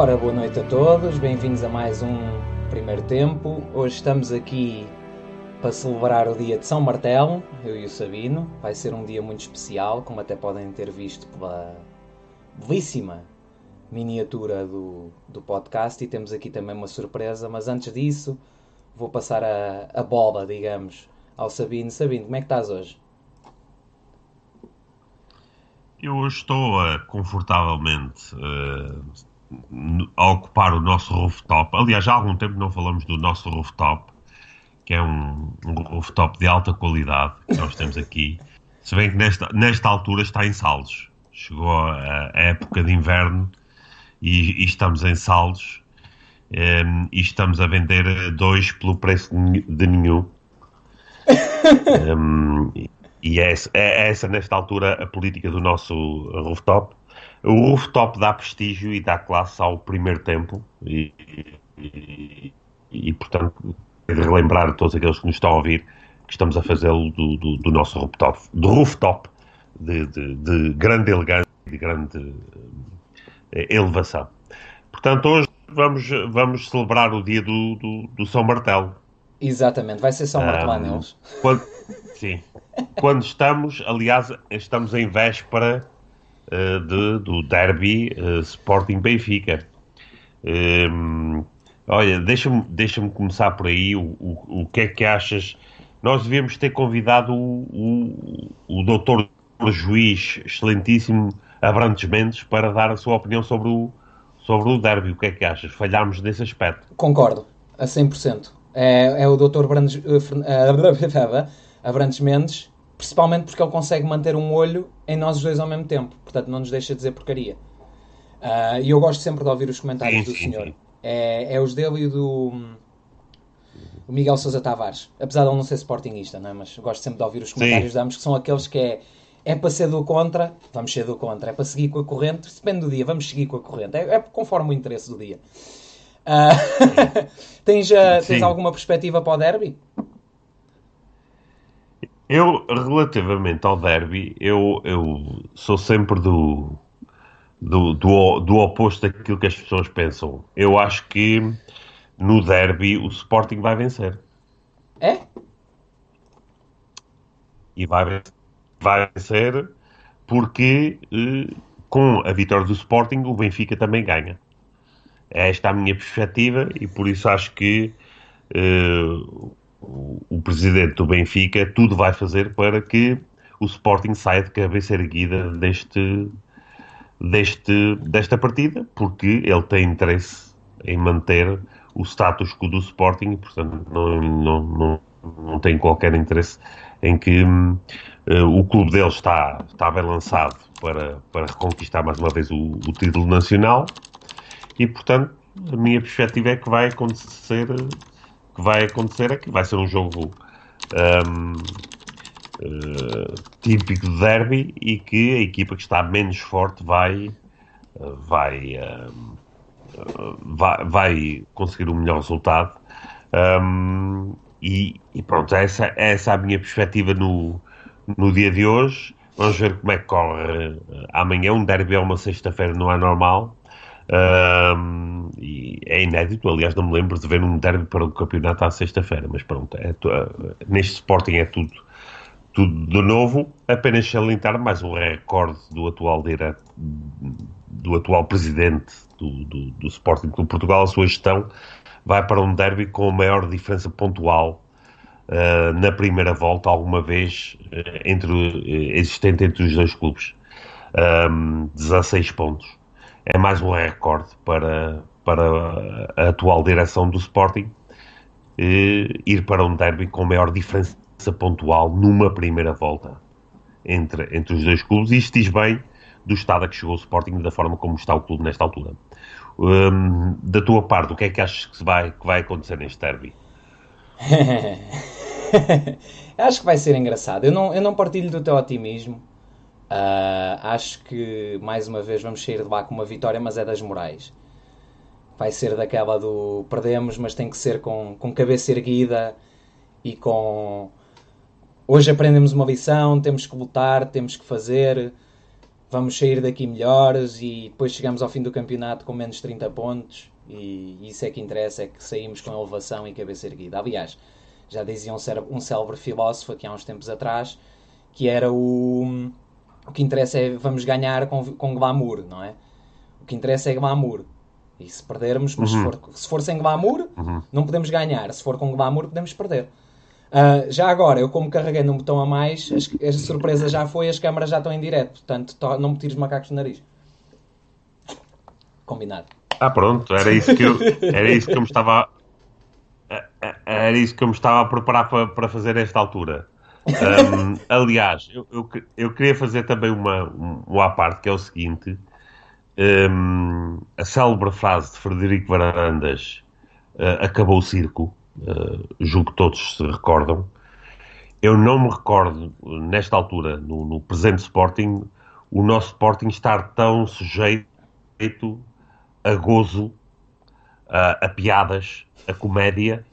Ora, boa noite a todos, bem-vindos a mais um primeiro tempo. Hoje estamos aqui para celebrar o dia de São Martelo, eu e o Sabino. Vai ser um dia muito especial, como até podem ter visto pela belíssima miniatura do, do podcast. E temos aqui também uma surpresa, mas antes disso, vou passar a, a bola, digamos, ao Sabino. Sabino, como é que estás hoje? Eu estou uh, confortavelmente uh, a ocupar o nosso rooftop. Aliás, há algum tempo não falamos do nosso rooftop, que é um, um rooftop de alta qualidade que nós temos aqui. Se bem que nesta, nesta altura está em saldos. Chegou a, a época de inverno e, e estamos em saldos. Um, e estamos a vender dois pelo preço de nenhum. Um, e é, é essa, nesta altura, a política do nosso rooftop. O rooftop dá prestígio e dá classe ao primeiro tempo e, e, e portanto, de relembrar a todos aqueles que nos estão a ouvir que estamos a fazê-lo do, do, do, nosso rooftop, do rooftop de, de, de grande elegância e de grande eh, elevação. Portanto, hoje vamos, vamos celebrar o dia do, do, do São Martelo. Exatamente, vai ser São Martelano um, quando, Sim. quando estamos, aliás, estamos em véspera de, do derby uh, Sporting Benfica. Um, olha, deixa-me deixa começar por aí. O, o, o que é que achas? Nós devíamos ter convidado o, o, o doutor juiz excelentíssimo Abrantes Mendes para dar a sua opinião sobre o, sobre o derby. O que é que achas? Falhámos nesse aspecto. Concordo, a 100%. É, é o doutor uh, Abrantes Mendes, principalmente porque ele consegue manter um olho em nós os dois ao mesmo tempo. Portanto, não nos deixa dizer porcaria. Uh, e eu gosto sempre de ouvir os comentários do senhor. É, é os dele e do o Miguel Sousa Tavares. Apesar de ele não ser sportingista, não é? mas gosto sempre de ouvir os comentários de ambos, que são aqueles que é é para ser do contra, vamos ser do contra, é para seguir com a corrente, depende do dia, vamos seguir com a corrente, é, é conforme o interesse do dia. Uh, tens, uh, tens alguma perspectiva para o derby? Eu, relativamente ao derby, eu, eu sou sempre do, do, do, do oposto daquilo que as pessoas pensam. Eu acho que no derby o Sporting vai vencer. É? E vai, vai vencer porque eh, com a vitória do Sporting o Benfica também ganha. É esta a minha perspectiva e por isso acho que eh, o, presidente do Benfica tudo vai fazer para que o Sporting saia de cabeça erguida deste, deste, desta partida, porque ele tem interesse em manter o status quo do Sporting portanto, não, não, não, não tem qualquer interesse em que uh, o clube dele está, está bem lançado para, para reconquistar mais uma vez o, o título nacional. E, portanto, a minha perspectiva é que vai acontecer que vai acontecer é que vai ser um jogo um, uh, eh, típico de derby e que a equipa que está menos forte vai, vai, uh, vai, vai, conseguir o um melhor resultado. Um, e, e, pronto, essa, essa é a minha perspectiva no, no dia de hoje. Vamos ver como é que corre amanhã. Um derby é uma sexta-feira, não é normal. Um, e é inédito, aliás, não me lembro de ver um derby para o campeonato à sexta-feira, mas pronto, é, uh, neste Sporting é tudo, tudo de novo. Apenas salientar mais um recorde do atual direto, do atual presidente do, do, do Sporting Clube Portugal, a sua gestão vai para um derby com a maior diferença pontual uh, na primeira volta alguma vez uh, entre, existente entre os dois clubes. Um, 16 pontos é mais um recorde para, para a atual direção do Sporting eh, ir para um derby com maior diferença pontual numa primeira volta entre, entre os dois clubes. Isto diz bem do estado a que chegou o Sporting da forma como está o clube nesta altura. Um, da tua parte, o que é que achas que vai, que vai acontecer neste derby? Acho que vai ser engraçado. Eu não, eu não partilho do teu otimismo. Uh, acho que mais uma vez vamos sair de lá com uma vitória, mas é das morais. Vai ser daquela do perdemos, mas tem que ser com, com cabeça erguida e com. Hoje aprendemos uma lição, temos que lutar, temos que fazer. vamos sair daqui melhores e depois chegamos ao fim do campeonato com menos 30 pontos e isso é que interessa, é que saímos com elevação e cabeça erguida. Aliás, já dizia um, um célebre filósofo aqui há uns tempos atrás que era o o que interessa é vamos ganhar com, com glamour, não é? O que interessa é glamour. E se perdermos, mas uhum. se, for, se for sem glamour, uhum. não podemos ganhar. Se for com glamour, podemos perder. Uh, já agora, eu como carreguei num botão a mais, a, a surpresa já foi, as câmaras já estão em direto. Portanto, to, não me tires macacos no nariz. Combinado. Ah, pronto, era isso que eu, era isso que eu me estava. Era isso que eu me estava a preparar para, para fazer esta altura. Um, aliás, eu, eu, eu, queria fazer também uma, uma à parte, que é o seguinte: um, a célebre frase de Frederico Varandas uh, acabou o circo, uh, julgo que todos se recordam. Eu não me recordo, nesta altura, no, no presente Sporting, o nosso Sporting estar tão sujeito a gozo, a, a piadas, a comédia,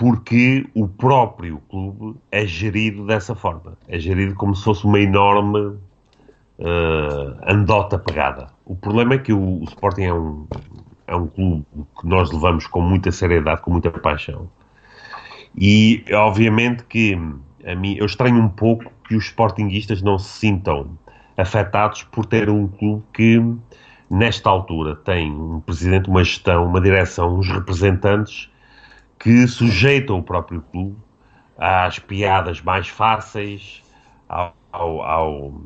porque o próprio clube é gerido dessa forma. É gerido como se fosse uma enorme uh, andota pegada. O problema é que o, o, Sporting é um, é um clube que nós levamos com muita seriedade, com muita paixão. E, obviamente, que a mim, eu estranho um pouco que os Sportinguistas não se sintam afetados por ter um clube que, nesta altura, tem um presidente, uma gestão, uma direção, uns representantes que sujeitam o próprio clube às piadas mais fáceis, ao, ao, uh,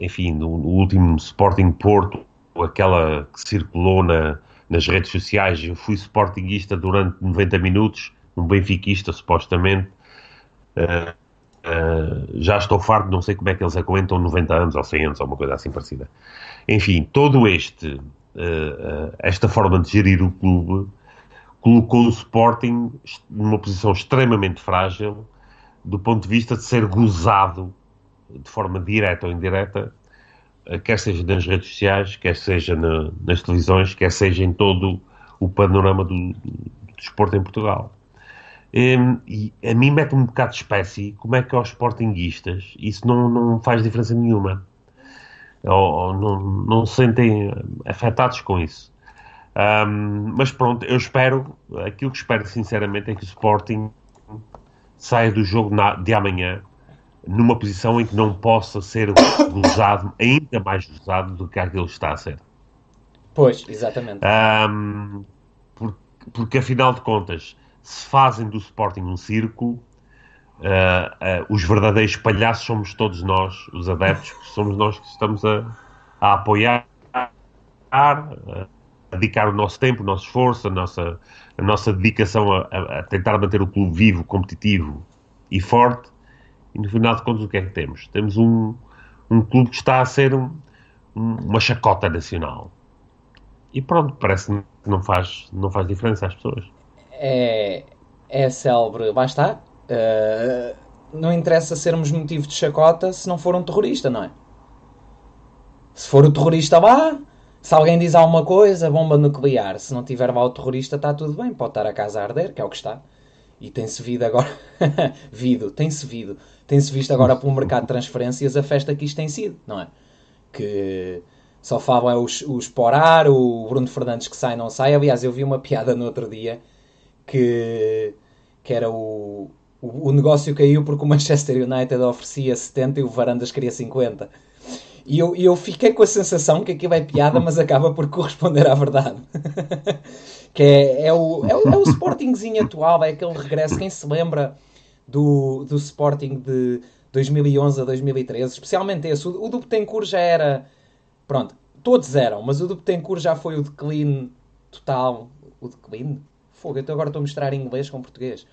enfim, no, no, último Sporting Porto, aquela que circulou na, nas redes sociais, eu fui Sportingista durante 90 minutos, um benfiquista supostamente, uh, uh, já estou farto, não sei como é que eles aguentam 90 anos ou 100 anos ou uma coisa assim parecida. Enfim, todo este, esta forma de gerir o clube colocou o Sporting numa posição extremamente frágil do ponto de vista de ser gozado de forma direta ou indireta, eh, quer seja nas redes sociais, quer seja na, nas televisões, quer seja em todo o panorama do, do, desporto em Portugal. E, ehm, e a mim mete-me um bocado de espécie como é que aos sportinguistas isso não, não faz diferença nenhuma. Ou, ou não, não se sentem afetados com isso. Um, mas pronto, eu espero, aquilo que espero sinceramente é que o Sporting saia do jogo na, de amanhã numa posição em que não possa ser gozado, ainda mais gozado do que aquilo está a ser. Pois, exatamente. Um, porque, porque afinal de contas, se fazem do Sporting um circo, uh, uh, os verdadeiros palhaços somos todos nós, os adeptos, somos nós que estamos a, a apoiar. Uh, dedicar o nosso tempo, o nosso esforço, a nossa, a nossa dedicação a, a, tentar manter o clube vivo, competitivo e forte. E no final de contas, o que é que temos? Temos um, um clube que está a ser um, um, uma chacota nacional. E pronto, parece que não faz, não faz diferença às pessoas. É, é célebre, basta. Uh, não interessa sermos motivo de chacota se não for um terrorista, não é? Se for o terrorista lá, se alguém diz alguma coisa, bomba nuclear. Se não tiver mal o terrorista, está tudo bem. Pode estar a casa a arder, que é o que está. E tem-se vindo agora. vido, tem-se vindo. Tem-se visto agora pelo mercado de transferências a festa que isto tem sido, não é? Que só falam é os, os Porar, o Bruno Fernandes que sai, não sai. Aliás, eu vi uma piada no outro dia que, que era o, o, o negócio caiu porque o Manchester United oferecia 70 e o Varandas queria 50. E eu, eu fiquei com a sensação que aquilo é piada, mas acaba por corresponder à verdade. que é, é, o, é, o, é o Sportingzinho atual, é aquele regresso. Quem se lembra do, do Sporting de 2011 a 2013, especialmente esse. O, o do Betancourt já era. Pronto, todos eram, mas o do Betancourt já foi o declínio total. O declínio? Fogo, eu agora estou a mostrar em inglês com português.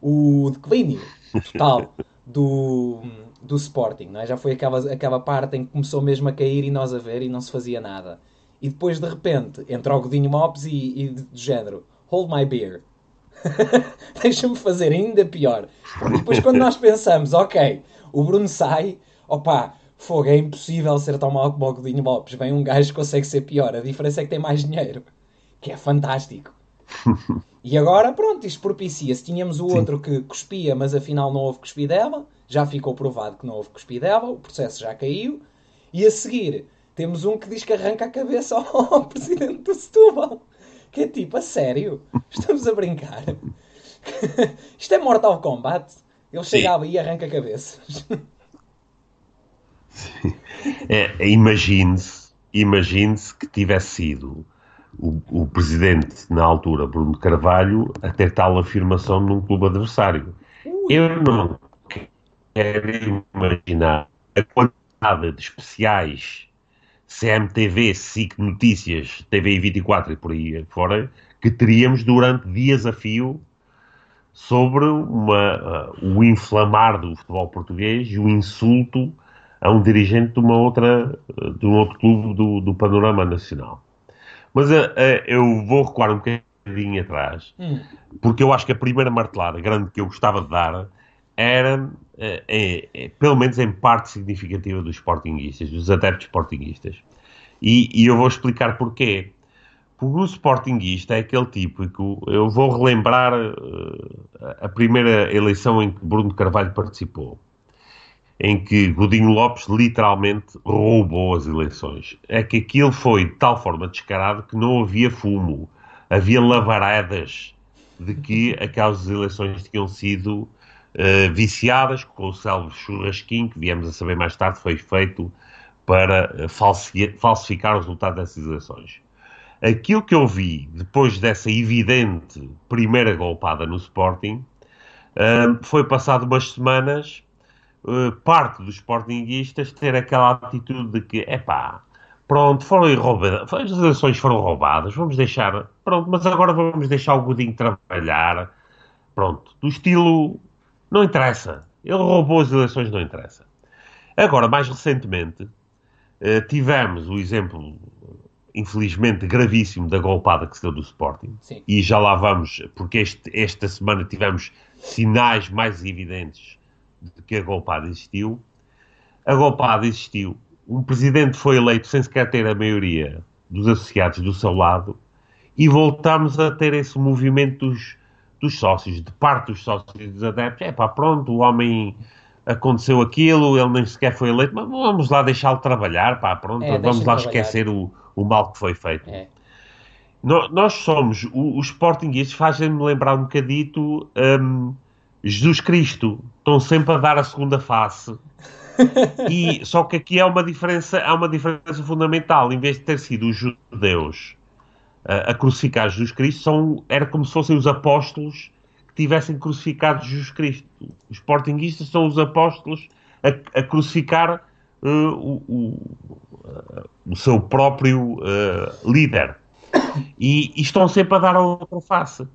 O declínio total do, do Sporting, não é? Já foi aquela, aquela parte em que começou mesmo a cair e nós a ver e não se fazia nada. E depois, de repente, entra o Godinho Mops e, e do género, hold my beer. Deixa-me fazer ainda pior. E depois, quando nós pensamos, ok, o Bruno sai, opa, fogo, é impossível ser tão mal como o Godinho Mops. Vem um gajo que consegue ser pior. A diferença é que tem mais dinheiro, que é fantástico. E agora, pronto, isto propicia-se. Tínhamos o Sim. outro que cuspia, mas afinal não houve cuspidela. Já ficou provado que não houve cuspidela. O processo já caiu. E a seguir, temos um que diz que arranca a cabeça ao, ao presidente do Setúbal. Que é tipo, a sério? Estamos a brincar? Isto é Mortal Kombat? Ele chegava e arranca cabeças. É, imagine-se imagine que tivesse sido o, o, presidente, na altura, Bruno Carvalho, a ter tal afirmação num clube adversário. Ui. Eu não quero imaginar a quantidade de especiais CMTV, SIC Notícias, TV 24 e por aí fora, que teríamos durante dias a fio sobre uma, uh, o inflamar do futebol português e o insulto a um dirigente de uma outra de um outro clube do, do panorama nacional. Mas uh, uh, eu vou recuar um bocadinho atrás, hum. porque eu acho que a primeira martelada grande que eu gostava de dar era, é, é, pelo menos em parte significativa dos sportinguistas, dos adeptos sportinguistas. E, e eu vou explicar porquê. Porque o sportinguista é aquele tipo que eu vou relembrar uh, a primeira eleição em que Bruno Carvalho participou em que Godinho Lopes literalmente roubou as eleições. É que aquilo foi de tal forma descarado que não havia fumo, havia lavaredas de que aquelas eleições tinham sido uh, viciadas com o célebre churrasquinho, que viemos a saber mais tarde, foi feito para eh, falsificar o resultado dessas eleições. Aquilo que eu vi depois dessa evidente primeira golpada no Sporting uh, foi passado umas semanas uh, parte dos sportinguistas ter aquela atitude de que, é pá, pronto, foram roubadas, as eleições foram roubadas, vamos deixar, pronto, mas agora vamos deixar o Godinho trabalhar, pronto, do estilo, não interessa, ele roubou as eleições, não interessa. Agora, mais recentemente, uh, tivemos o exemplo, infelizmente, gravíssimo da golpada que se deu do Sporting, Sim. e já lá vamos, porque este, esta semana tivemos sinais mais evidentes de que a golpada existiu. A golpada existiu. Um presidente foi eleito sem sequer ter a maioria dos associados do seu lado e voltamos a ter esse movimento dos, dos sócios, de parte dos sócios e dos adeptos. É pá, pronto, o homem aconteceu aquilo, ele nem sequer foi eleito, mas vamos lá deixá-lo trabalhar, pá, pronto, é, vamos lá trabalhar. esquecer o, o mal que foi feito. É. nós somos, os Sportingistas fazem-me lembrar um bocadito um, Jesus Cristo, estão sempre a dar a segunda face. e, só que aqui há uma diferença, há uma diferença fundamental. Em vez de ter sido os judeus uh, a crucificar Jesus Cristo, são, era como se fossem os apóstolos que tivessem crucificado Jesus Cristo. Os portinguistas são os apóstolos a, a crucificar uh, o, o, uh, o, seu próprio líder. E, e, estão sempre a dar a outra face.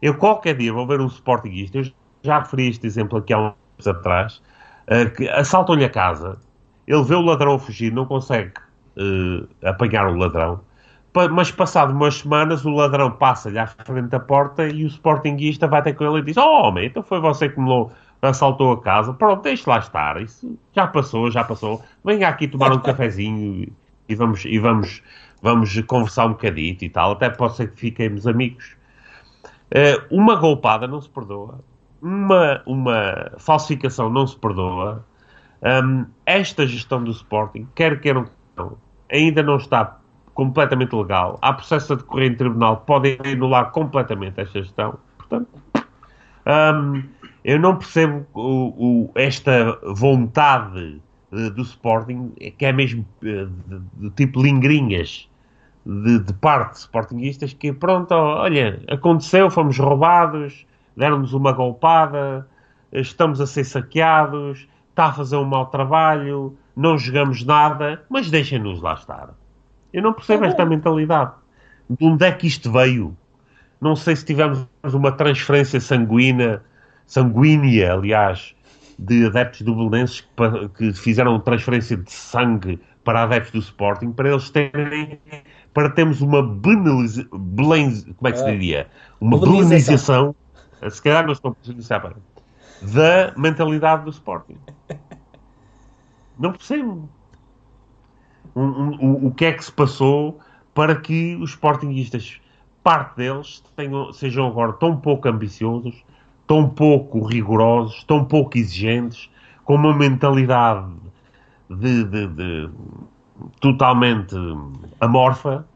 Eu qualquer dia vou ver um sportinguista, já referi este exemplo aqui há uns anos atrás, uh, que assaltam-lhe a casa, ele vê o ladrão fugir, não consegue uh, apanhar o ladrão, mas passado umas semanas o ladrão passa-lhe à frente da porta e o sportinguista vai ter com ele e diz, oh homem, então foi você que me assaltou a casa, pronto, deixe lá estar, isso já passou, já passou, venha aqui tomar um cafezinho e vamos, e vamos, vamos conversar um bocadito e tal, até pode ser que fiquemos amigos. Uh, uma golpada não se perdoa uma, uma falsificação não se perdoa. Um, esta gestão do Sporting, quer queiram, ainda não está completamente legal. Há processo a decorrer em tribunal, podem anular completamente esta gestão. Portanto, um, eu não percebo o, o, esta vontade uh, do Sporting, que é mesmo uh, de, de, tipo lingrinhas de, de parte de Sportingistas, que pronto, olha, aconteceu, fomos roubados, deram-nos uma golpada, estamos a ser saqueados, está a fazer um mau trabalho, não jogamos nada, mas deixem-nos lá estar. Eu não percebo esta mentalidade. De onde é que isto veio? Não sei se tivemos uma transferência sanguínea, sanguínea, aliás, de adeptos do Belenenses que, que fizeram transferência de sangue para adeptos do Sporting, para eles terem, para termos uma banalização, como é que se é. diria? Uma belenização se calhar não estou prejudiciar para da mentalidade do Sporting. Não percebo um, um, o que é que se passou para que os Sportingistas, parte deles, tenham, sejam agora tão pouco ambiciosos, tão pouco rigorosos, tão pouco exigentes, com uma mentalidade de, de, de totalmente amorfa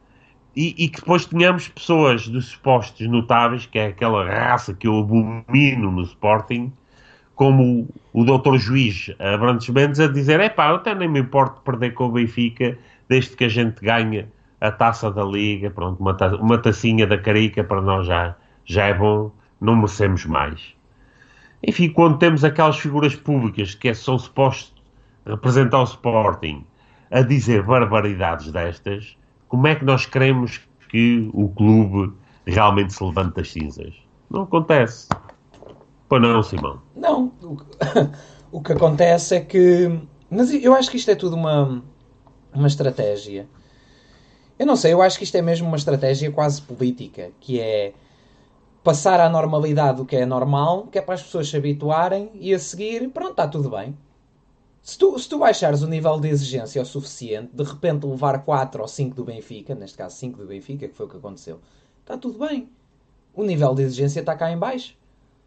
e, e, que depois tenhamos pessoas de supostos notáveis, que é aquela raça que eu abomino no Sporting, como o, o doutor juiz Abrantes Mendes a dizer, é pá, eu até nem me importo perder com o Benfica, desde que a gente ganhe a taça da Liga, pronto, uma, ta uma tacinha da Carica para nós já, já é bom, não merecemos mais. Enfim, quando temos aquelas figuras públicas que são supostos representar o Sporting a dizer barbaridades destas, como é que nós queremos que o clube realmente se levante das cinzas? Não acontece. Pois não, Simão? Não. O que, o acontece é que. Mas eu acho que isto é tudo uma, uma estratégia. Eu não sei, eu acho que isto é mesmo uma estratégia quase política, que é passar à normalidade do que é normal, que é para as pessoas se habituarem e a seguir, pronto, está tudo bem. Se tu, se tu baixares o nível de exigência o suficiente, de repente levar 4 ou 5 do Benfica, neste caso 5 do Benfica, que foi o que aconteceu, está tudo bem. O nível de exigência está cá em baixo.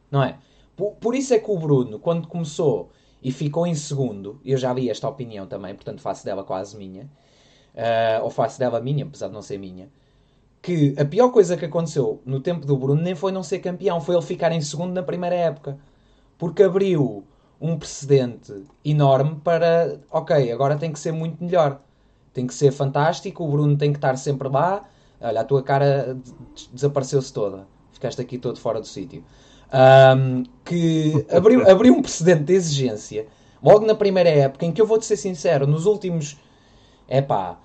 Não é? Por, por isso é que o Bruno, quando começou e ficou em segundo, eu já li esta opinião também, portanto faço dela quase minha, uh, ou faço dela minha, apesar de não ser minha, que a pior coisa que aconteceu no tempo do Bruno nem foi não ser campeão, foi ele ficar em segundo na primeira época. Porque abriu um precedente enorme para, ok, agora tem que ser muito melhor. Tem que ser fantástico, o Bruno tem que estar sempre lá. Olha, a tua cara desapareceu-se toda. Ficaste aqui todo fora do sítio. Um, que abriu, abriu um precedente de exigência logo na primeira época, em que eu vou-te ser sincero, nos últimos, é pá,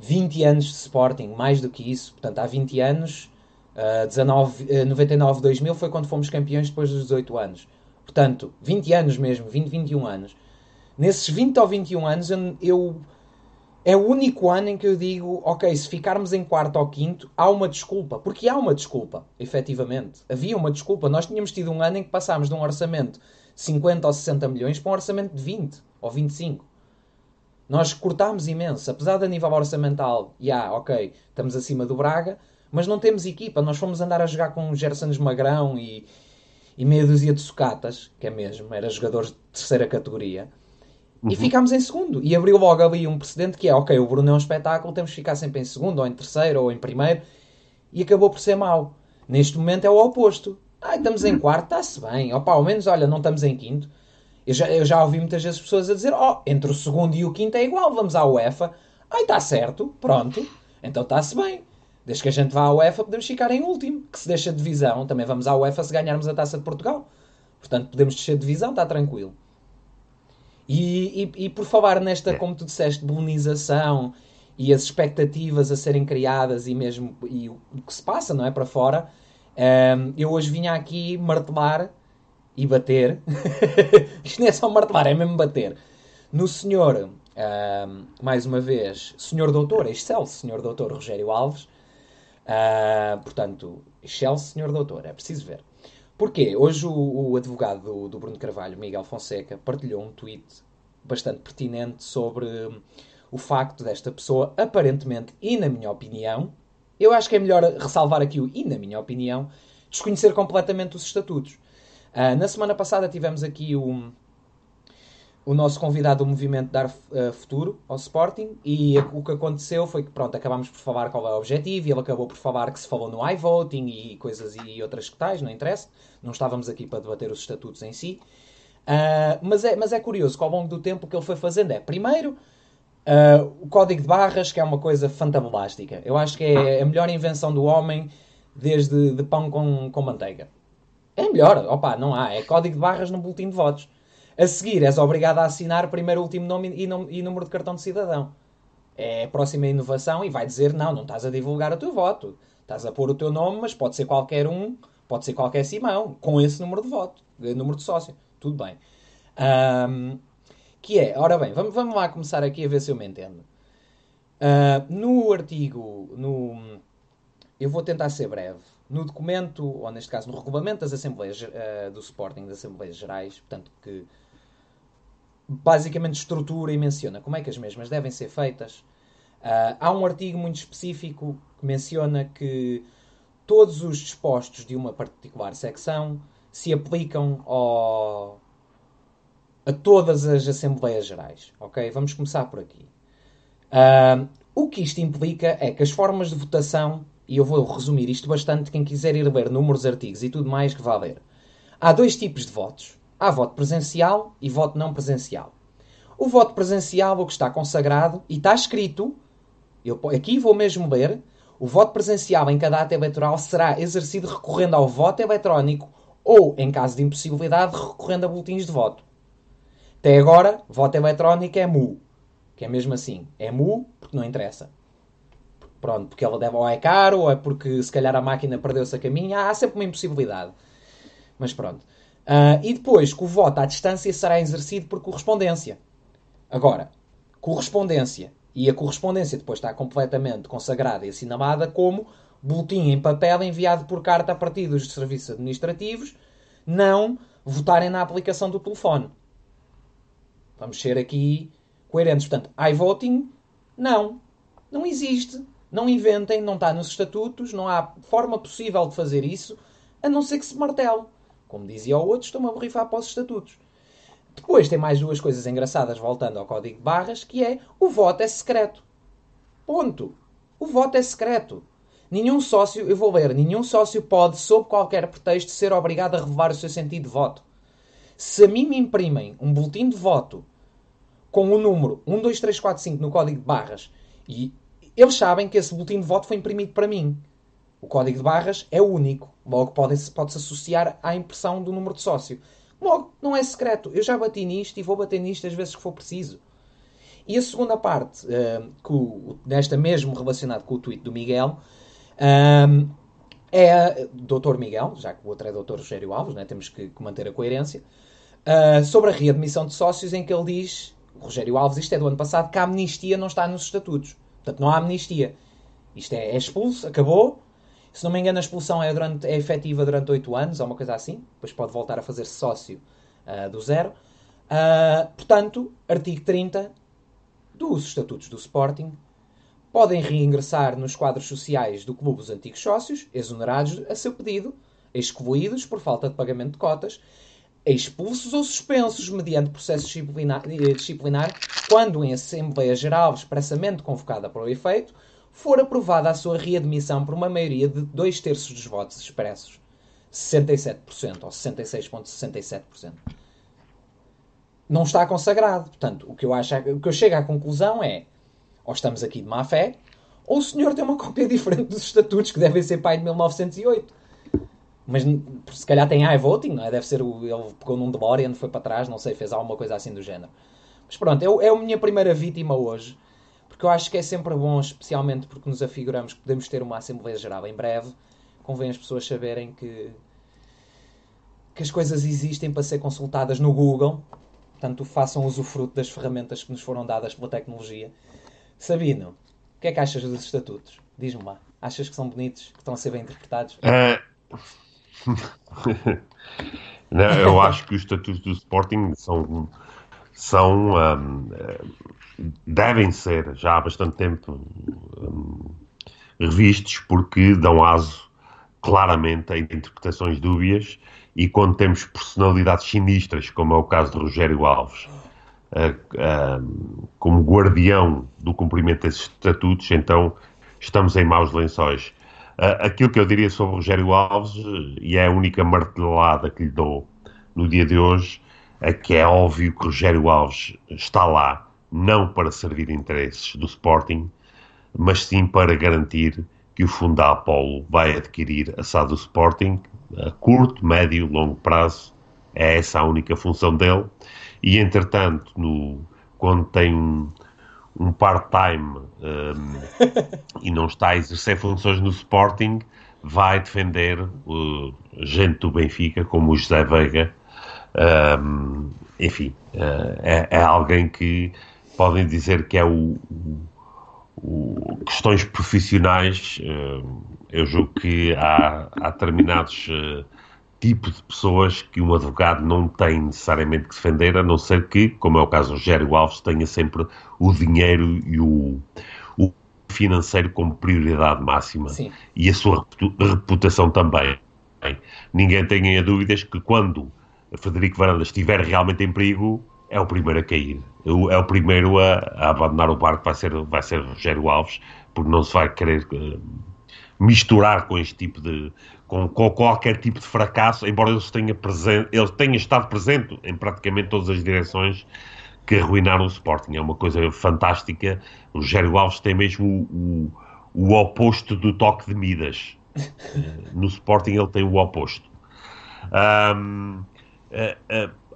20 anos de Sporting, mais do que isso, portanto, há 20 anos, uh, 19, uh, 99, 2000 foi quando fomos campeões depois dos 18 anos. Portanto, 20 anos mesmo, 20, 21 anos. Nesses 20 ou 21 anos, eu, eu, é o único ano em que eu digo, ok, se ficarmos em quarto ou quinto, há uma desculpa. Porque há uma desculpa, efetivamente. Havia uma desculpa. Nós tínhamos tido um ano em que passámos de um orçamento de 50 ou 60 milhões para um orçamento de 20 ou 25. Nós cortámos imenso. Apesar de a nível orçamental, já, yeah, ok, estamos acima do Braga, mas não temos equipa. Nós fomos andar a jogar com o Gersons Magrão e, e meia dúzia de sucatas, que é mesmo, era jogadores de terceira categoria. Uhum. E ficámos em segundo. E abriu logo ali um precedente que é, ok, o Bruno é um espetáculo, temos que ficar sempre em segundo, ou em terceiro, ou em primeiro. E acabou por ser mau. Neste momento é o oposto. Ah, estamos em quarto, está-se bem. Opa, ao menos, olha, não estamos em quinto. Eu já, eu já ouvi muitas vezes pessoas a dizer, oh, entre o segundo e o quinto é igual, vamos à UEFA. Ai, está certo, pronto. Então está-se bem. Desde que a gente vá à UEFA, podemos ficar em último. Que se deixa de divisão, também vamos à UEFA se ganharmos a taça de Portugal. Portanto, podemos descer de divisão, está tranquilo. E, e, e, por falar nesta, como tu disseste, demonização e as expectativas a serem criadas e mesmo e o que se passa, não é? Para fora, um, ehm, eu hoje vinha aqui martelar e bater. Isto não é só martelar, é mesmo bater. No senhor, um, ehm, mais uma vez, senhor doutor, excelso senhor doutor Rogério Alves, Uh, portanto, Chelsea, senhor doutor, é preciso ver. Porquê? Hoje o, o advogado do, do, Bruno Carvalho, Miguel Fonseca, partilhou um tweet bastante pertinente sobre o facto desta pessoa, aparentemente, e na minha opinião, eu acho que é melhor ressalvar aqui o e na minha opinião, desconhecer completamente os estatutos. Uh, na semana passada tivemos aqui o, o nosso convidado do movimento Dar uh, Futuro ao Sporting e o que aconteceu foi que pronto, acabámos por falar qual é o objetivo e ele acabou por falar que se falou no iVoting e coisas e outras que tais, não interessa, não estávamos aqui para debater os estatutos em si. Uh, mas, é, mas é curioso que ao longo do tempo o que ele foi fazendo é, primeiro, uh, o código de barras, que é uma coisa fantabulástica. Eu acho que é a melhor invenção do homem desde de pão com, com manteiga. É melhor, opa, não há, é código de barras no boletim de votos. A seguir, és obrigado a assinar primeiro, último nome e, e número de cartão de cidadão. É a próxima inovação e vai dizer: não, não estás a divulgar o teu voto. Estás a pôr o teu nome, mas pode ser qualquer um, pode ser qualquer Simão, com esse número de voto, número de sócio. Tudo bem. Um, que é, ora bem, vamos, vamos lá começar aqui a ver se eu me entendo. Uh, no artigo, no, eu vou tentar ser breve no documento, ou neste caso no regulamento das Assembleias uh, do Sporting, das Assembleias Gerais, portanto, que basicamente estrutura e menciona como é que as mesmas devem ser feitas. Uh, há um artigo muito específico que menciona que todos os dispostos de uma particular secção se aplicam ao, a todas as Assembleias Gerais. Ok? Vamos começar por aqui. Uh, o que isto implica é que as formas de votação, e eu vou resumir isto bastante, quem quiser ir ler números, artigos e tudo mais que vá ler. Há dois tipos de votos. Há voto presencial e voto não presencial. O voto presencial, o que está consagrado, e está escrito, eu aqui vou mesmo ler, o voto presencial em cada ato eleitoral será exercido recorrendo ao voto eletrónico ou, em caso de impossibilidade, recorrendo a boletins de voto. Até agora, voto eletrónico é MU. Que é mesmo assim. É MU porque não interessa. Pronto, porque ela deve ou é caro, ou é porque se calhar a máquina perdeu-se a caminho. Há sempre uma impossibilidade. Mas pronto. Uh, e depois que o voto à distância será exercido por correspondência. Agora, correspondência. E a correspondência depois está completamente consagrada e assinalada como boletim em papel enviado por carta a partir dos serviços administrativos, não votarem na aplicação do telefone. Vamos ser aqui coerentes. Portanto, iVoting, não. Não existe. Não inventem, não está nos estatutos, não há forma possível de fazer isso, a não ser que se martele. Como dizia o outro, estão a borrifar para os estatutos. Depois tem mais duas coisas engraçadas, voltando ao código de barras, que é o voto é secreto. Ponto. O voto é secreto. Nenhum sócio, eu vou ler, nenhum sócio pode, sob qualquer pretexto, ser obrigado a revelar o seu sentido de voto. Se a mim me imprimem um boletim de voto com o número 12345 no código de barras e eles sabem que esse boletim de voto foi imprimido para mim. O código de barras é único. Logo pode-se pode -se associar à impressão do número de sócio. Logo, não é secreto. Eu já bati nisto e vou bater nisto as vezes que for preciso. E a segunda parte, uh, que nesta mesmo relacionado com o tweet do Miguel, uh, é Dr. Miguel, já que o outro é Dr. Rogério Alves, né? temos que, que manter a coerência, uh, sobre a readmissão de sócios, em que ele diz, Rogério Alves, isto é do ano passado, que a amnistia não está nos estatutos. Portanto, não há amnistia. Isto é, é expulso, acabou. Se não me engano, a expulsão é, durante, é efetiva durante 8 anos, ou uma coisa assim. Depois pode voltar a fazer sócio uh, do zero. Uh, portanto, artigo 30 dos estatutos do Sporting podem reingressar nos quadros sociais do clube os antigos sócios, exonerados a seu pedido, excluídos por falta de pagamento de cotas, expulsos ou suspensos mediante processo disciplinar, eh, disciplinar quando em Assembleia Geral expressamente convocada para o efeito for aprovada a sua readmissão por uma maioria de dois terços dos votos expressos, 67% ou 66,67%. Não está consagrado. Portanto, o que eu acho, o que eu chego à conclusão é, ou estamos aqui de má fé, ou o senhor tem uma cópia diferente dos estatutos que devem ser pai de 1908. Mas se calhar tem iVoting, não é? Deve ser o. Ele pegou num DeLorean, foi para trás, não sei, fez alguma coisa assim do género. Mas pronto, é, é a minha primeira vítima hoje. Porque eu acho que é sempre bom, especialmente porque nos afiguramos que podemos ter uma Assembleia Geral em breve. Convém as pessoas saberem que, que as coisas existem para ser consultadas no Google. Portanto, façam usufruto das ferramentas que nos foram dadas pela tecnologia. Sabino, o que é que achas dos estatutos? Diz-me lá. Achas que são bonitos? Que estão a ser bem interpretados? Uh... Não, eu acho que os estatutos do Sporting são, são um, devem ser já há bastante tempo um, revistos porque dão aso claramente a interpretações dúbias e quando temos personalidades sinistras, como é o caso de Rogério Alves, uh, como guardião do cumprimento desses estatutos, então estamos em maus lençóis. Uh, aquilo que eu diria sobre Rogério Alves, e é a única martelada que lhe dou no dia de hoje, é que é óbvio que Rogério Alves está lá não para servir interesses do Sporting, mas sim para garantir que o Fundo da Apollo vai adquirir a SAD do Sporting a curto, médio, longo prazo. É essa a única função dele. E, entretanto, no, quando tem um, um part-time um, e não está a exercer funções no Sporting, vai defender uh, gente do Benfica, como o José Veiga. Um, enfim, uh, é, é, alguém que podem dizer que é o, o, questões profissionais. Uh, eu julgo que há, há determinados uh, tipo de pessoas que um advogado não tem necessariamente que defender, a não ser que, como é o caso do Rogério Alves, tenha sempre o dinheiro e o, o financeiro como prioridade máxima Sim. e a sua reputação também. Ninguém tenha dúvidas que quando Frederico Varandas estiver realmente em perigo, é o primeiro a cair. É o primeiro a, a abandonar o barco, vai ser, vai ser Rogério Alves, porque não se vai querer uh, misturar com este tipo de. Com, com, qualquer tipo de fracasso, embora ele tenha, presente, ele tenha estado presente em praticamente todas as direções que arruinaram o Sporting. É uma coisa fantástica. O Rogério Alves tem mesmo o, o, o oposto do toque de Midas. no Sporting ele tem o oposto. Um, uh, uh,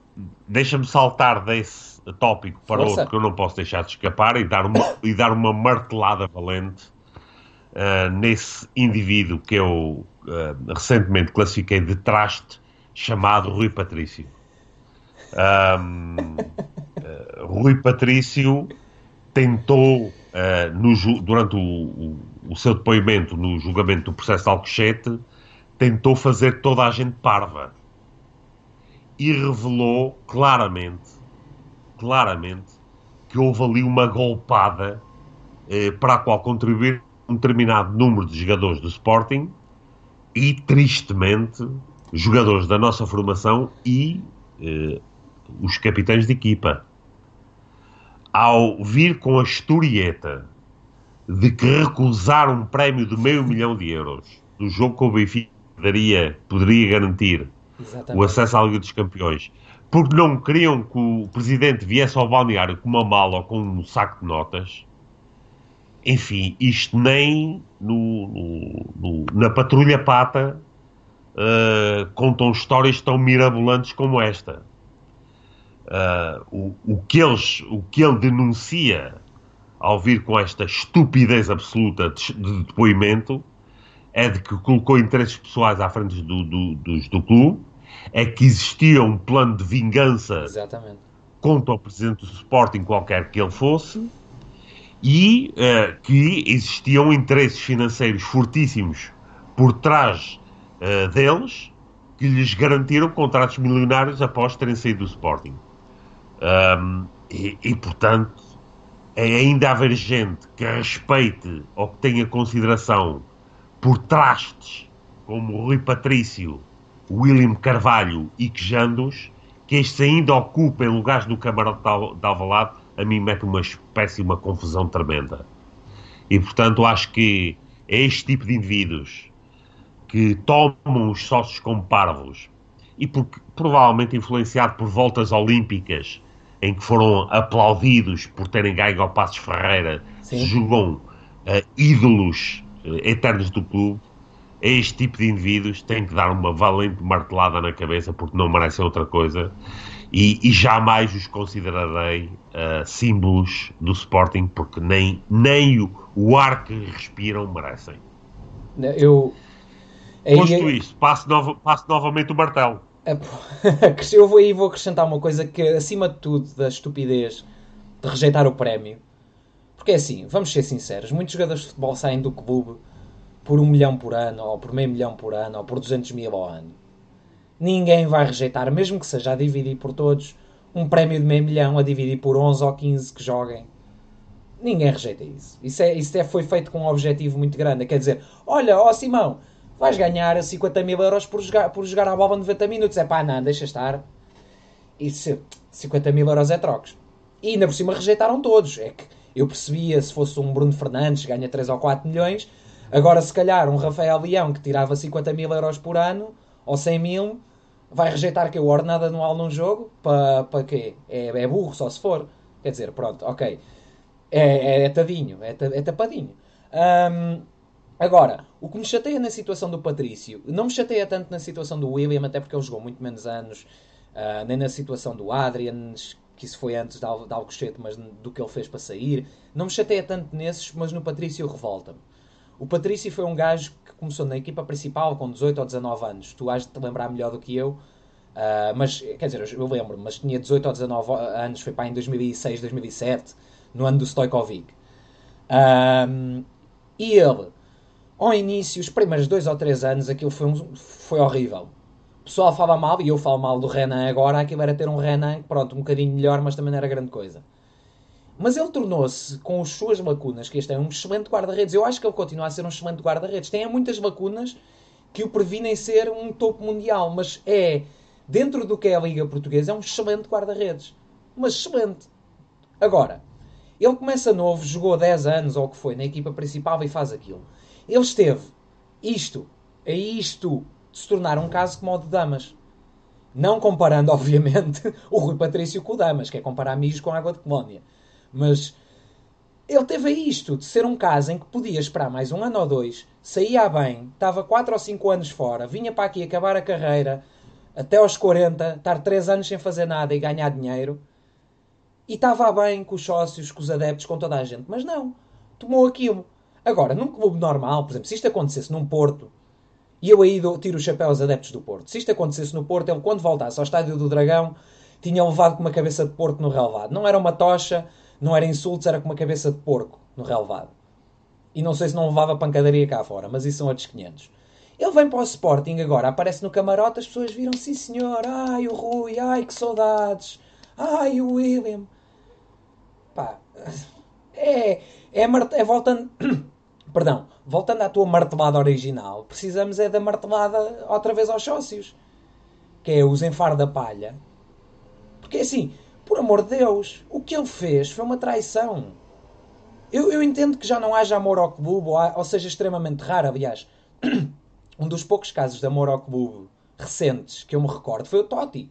Deixa-me saltar desse tópico para outro que eu não posso deixar de escapar e dar uma, e dar uma martelada valente uh, nesse indivíduo que eu recentemente classifiquei de traste, chamado Rui Patrício. Um, Rui Patrício tentou, no, durante o, o, o seu depoimento no julgamento do processo de Alcochete, tentou fazer toda a gente parva e revelou claramente, claramente, que houve ali uma golpada eh, para a qual contribuir um determinado número de jogadores do Sporting e, tristemente, jogadores da nossa formação e eh, os capitães de equipa. Ao vir com a historieta de que recusar um prémio de meio milhão de euros do jogo com o Benfica daria, poderia garantir Exatamente. o acesso à Liga dos Campeões, porque não queriam que o presidente viesse ao balneário com uma mala ou com um saco de notas. Enfim, isto nem no, no, no, na Patrulha Pata uh, contam histórias tão mirabolantes como esta. Uh, o, o, que eles, o que ele denuncia ao vir com esta estupidez absoluta de, de depoimento é de que colocou interesses pessoais à frente do, do, do clube, é que existia um plano de vingança Exatamente. contra o presidente do Sporting, qualquer que ele fosse, e uh, que existiam interesses financeiros fortíssimos por trás uh, deles que lhes garantiram contratos milionários após terem saído do Sporting. Um, e, e, portanto, é ainda haver gente que respeite ou que tenha consideração por trastes como Rui Patrício, William Carvalho e Quejandos, que estes ainda ocupem lugares no camarote de Alvalade, a mim mete uma espécie, uma confusão tremenda. E, portanto, acho que é este tipo de indivíduos que tomam os sócios como parvos e porque, provavelmente influenciado por voltas olímpicas em que foram aplaudidos por terem ganho ao Passos Ferreira, Sim. jogam uh, ídolos eh, eternos do clube, este tipo de indivíduos tem que dar uma valente martelada na cabeça porque não merecem outra coisa e, e jamais os considerarei uh, símbolos do Sporting porque nem, nem o, o ar que respiram merecem. Eu. Posto eu... isto, passo, novo, passo novamente o martelo. Eu vou aí vou acrescentar uma coisa que, acima de tudo, da estupidez de rejeitar o prémio, porque é assim, vamos ser sinceros, muitos jogadores de futebol saem do clube por um milhão por ano, ou por meio milhão por ano, ou por 200 mil ao ano. Ninguém vai rejeitar, mesmo que seja a dividir por todos, um prémio de meio milhão a dividir por 11 ou 15 que joguem. Ninguém rejeita isso. Isso, é, isso é, foi feito com um objetivo muito grande. Quer dizer, olha, ó Simão, vais ganhar 50 mil euros por jogar, por jogar a bola 90 minutos. É pá, não, deixa estar. Isso, 50 mil euros é trocos. E ainda por cima rejeitaram todos. É que eu percebia se fosse um Bruno Fernandes ganha 3 ou 4 milhões. Agora, se calhar, um Rafael Leão que tirava 50 mil euros por ano ou 100 mil vai rejeitar que o ordenado anual num jogo para pa quê? É, é burro só se for. Quer dizer, pronto, ok. É, é, é tadinho, é, é tapadinho. Um, agora, o que me chateia na situação do Patrício, não me chateia tanto na situação do William, até porque ele jogou muito menos anos, uh, nem na situação do Adrian, que isso foi antes de, de Alcochete, mas do que ele fez para sair. Não me chateia tanto nesses, mas no Patrício revolta-me. O Patrício foi um gajo que começou na equipa principal com 18 ou 19 anos. Tu has de te lembrar melhor do que eu. Uh, mas, quer dizer, eu lembro mas tinha 18 ou 19 anos, foi para em 2006, 2007, no ano do Stojkovic. E ele, ao início, os primeiros dois ou três anos, aquilo foi, um, foi horrível o pessoal fala mal, e eu falo mal do Renan agora, aquilo era ter um Renan, pronto, um bocadinho melhor, mas também não era grande coisa. Mas ele tornou-se, com as suas lacunas, que este é um excelente guarda-redes. Eu acho que ele continua a ser um excelente guarda-redes. Tem muitas lacunas que o previnem ser um topo mundial, mas é, dentro do que é a Liga Portuguesa, é um excelente guarda-redes. mas excelente. Agora, ele começa novo, jogou 10 anos ou o que foi na equipa principal e faz aquilo. Ele esteve isto a isto de se tornar um caso como o de Damas. Não comparando, obviamente, o Rui Patrício com o Damas, que é comparar amigos com água de colónia. Mas ele teve a isto de ser um caso em que podia esperar mais um ano ou dois, saía bem, estava 4 ou 5 anos fora, vinha para aqui acabar a carreira até aos 40, estar 3 anos sem fazer nada e ganhar dinheiro. E estava bem com os sócios, com os adeptos, com toda a gente. Mas não, tomou aquilo. Agora, num clube normal, por exemplo, se isto acontecesse num Porto, e eu aí tiro o chapéu aos adeptos do Porto. Se isto acontecesse no Porto, ele quando voltasse ao estádio do Dragão tinha levado com uma cabeça de porco no relevado. Não era uma tocha, não era insultos, era com uma cabeça de porco no relevado. E não sei se não levava pancadaria cá fora, mas isso são outros 500. Ele vem para o Sporting agora, aparece no camarote, as pessoas viram, sim senhor, ai o Rui, ai que saudades, ai o William. Pá, é, é, é voltando Perdão, voltando à tua martelada original, precisamos é da martelada outra vez aos sócios. Que é os enfar da palha. Porque assim, por amor de Deus, o que ele fez foi uma traição. Eu, eu entendo que já não haja amor ao clube, ou, seja, extremamente raro. Aliás, um dos poucos casos de amor ao clube recentes que eu me recordo foi o Totti.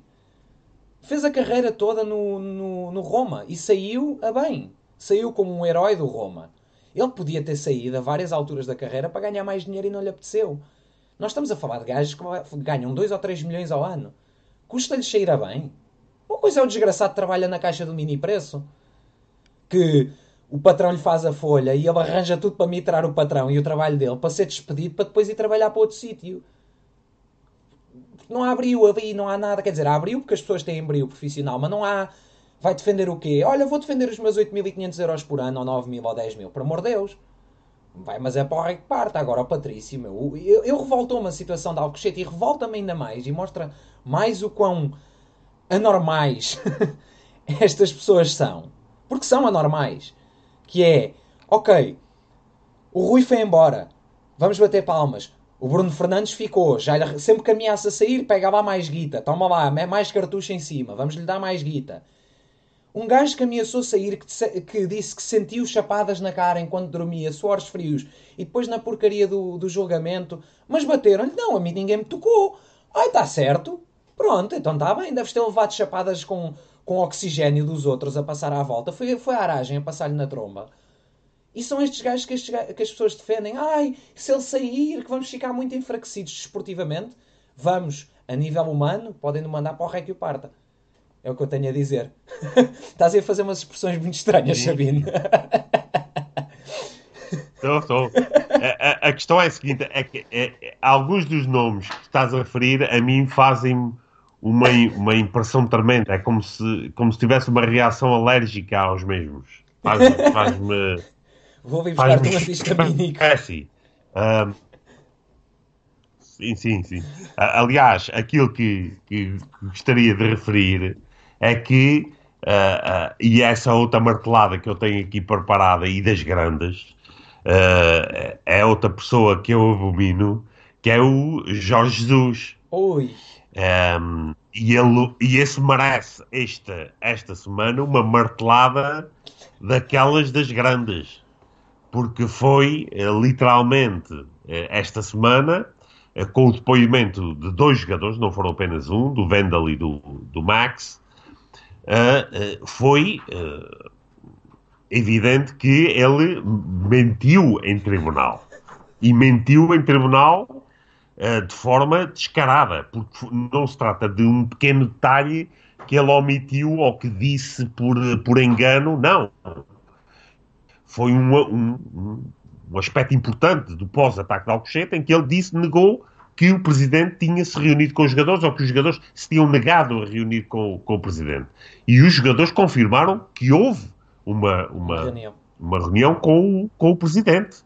Fez a carreira toda no, no, no Roma e saiu a bem. Saiu como um herói do Roma. Ele podia ter saído a várias alturas da carreira para ganhar mais dinheiro e não lhe apeteceu. Nós estamos a falar de gajos que ganham 2 ou 3 milhões ao ano. Custa-lhes sair a bem? Uma coisa é o desgraçado que trabalha na caixa do mini preço. Que o patrão lhe faz a folha e ele arranja tudo para mitrar o patrão e o trabalho dele para ser despedido para depois ir trabalhar para outro sítio. Não há abriu ali, não há nada. Quer dizer, há abriu porque as pessoas têm abriu profissional, mas não há Vai defender o quê? Olha, vou defender os meus 8.500 euros por ano, ou 9.000 ou 10.000. Por amor de Deus. Vai, mas é para o que parte. Agora, o Patrício, meu. Eu, eu revoltou-me a situação de Alcochete e revolta-me ainda mais e mostra mais o quão anormais estas pessoas são. Porque são anormais. Que é, ok, o Rui foi embora. Vamos bater palmas. O Bruno Fernandes ficou. Já sempre que ameaça sair, pega lá mais guita. Toma lá, mais cartucho em cima. Vamos lhe dar mais guita. Um gajo que ameaçou sair, que, que, disse que sentiu chapadas na cara enquanto dormia, suores frios, e depois na porcaria do, do julgamento, mas bateram-lhe, não, a mim ninguém me tocou. Ai, está certo. Pronto, então está bem, deves ter levado chapadas com, com oxigênio dos outros a passar à volta. Foi, foi a aragem a passar-lhe na tromba. E são estes gajos que, estes, que as pessoas defendem. Ai, se ele sair, que vamos ficar muito enfraquecidos desportivamente. Vamos, a nível humano, podem nos mandar para o rei que o parta. É o que eu tenho a dizer. Estás a fazer umas expressões muito estranhas, Sabine. Estou, estou. A, a, a, questão é a seguinte: é que é, é, alguns dos nomes que estás a referir a mim fazem uma, uma impressão tremenda. É como se, como se tivesse uma reação alérgica aos mesmos. Faz-me. Faz Vou vir buscar-te uma ficha É assim. Um, sim, sim, sim. Aliás, aquilo que, que gostaria de referir é que, uh, uh, e essa outra martelada que eu tenho aqui preparada e das grandes, uh, é outra pessoa que eu abomino, que é o Jorge Jesus. Oi. Um, e, ele, e esse merece esta, esta semana uma martelada daquelas das grandes, porque foi literalmente esta semana com o depoimento de dois jogadores, não foram apenas um, do Vendel e do, do Max, uh, foi uh, evidente que ele mentiu em tribunal. E mentiu em tribunal de forma descarada, porque não se trata de um pequeno detalhe que ele omitiu ou que disse por, por engano, não. Foi um, um, um aspecto importante do pós-ataque de Alcochete em que ele disse, negou que o presidente tinha se reunido com os jogadores ou que os jogadores se tinham negado a reunir com, com o presidente. E os jogadores confirmaram que houve uma, uma, reunião. uma reunião com, com o presidente.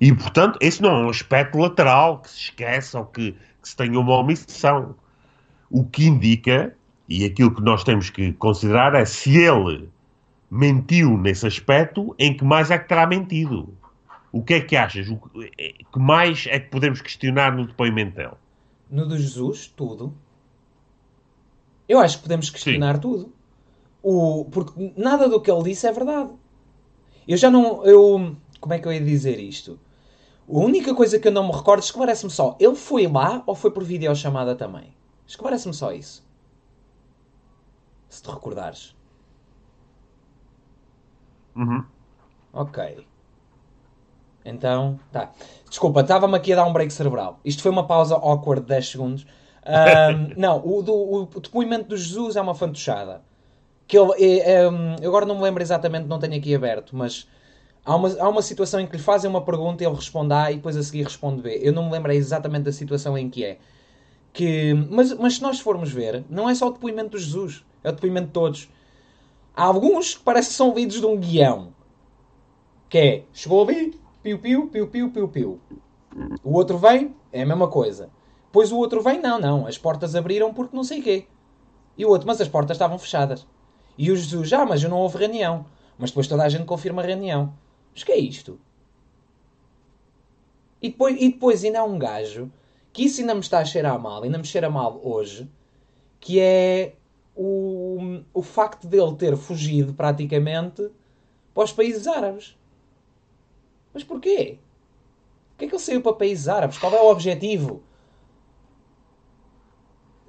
E, portanto, esse não é um aspecto lateral que se esqueça ou que, que se tenha uma omissão. O que indica, e aquilo que nós temos que considerar, é se ele mentiu nesse aspecto, em que mais é que terá mentido. O que é que achas? O que mais é que podemos questionar no depoimento dele? No de Jesus, tudo. Eu acho que podemos questionar Sim. tudo. O, porque nada do que ele disse é verdade. Eu já não. Eu, como é que eu ia dizer isto? A única coisa que eu não me recordo, esclarece-me só, ele foi lá ou foi por videochamada também? Esclarece-me só isso. Se te recordares. Uhum. Ok. Então, tá. Desculpa, estava-me aqui a dar um break cerebral. Isto foi uma pausa awkward de 10 segundos. Um, não, o, do, o depoimento do Jesus é uma fantochada. Que ele, é, é, eu agora não me lembro exatamente, não tenho aqui aberto, mas há uma, há uma situação em que lhe fazem uma pergunta e ele responde A e depois a seguir responde B. Eu não me lembro exatamente da situação em que é. Que, mas, mas se nós formos ver, não é só o depoimento do Jesus, é o depoimento de todos. Há alguns que parece que são lidos de um guião. Que é, chegou ali, piu-piu, piu-piu, piu-piu. O outro vem, é a mesma coisa. Depois o outro vem, não, não, as portas abriram porque não sei quê. E o outro, mas as portas estavam fechadas. E o Jesus, já, mas não houve reunião. Mas depois toda a gente confirma a reunião. Mas que é isto? E depois, e depois ainda há um gajo que isso ainda me está a cheirar mal, ainda me cheira mal hoje, que é o, o facto dele ter fugido praticamente para os países árabes. Mas porquê? Porquê é que ele saiu para países árabes? Qual é o objetivo?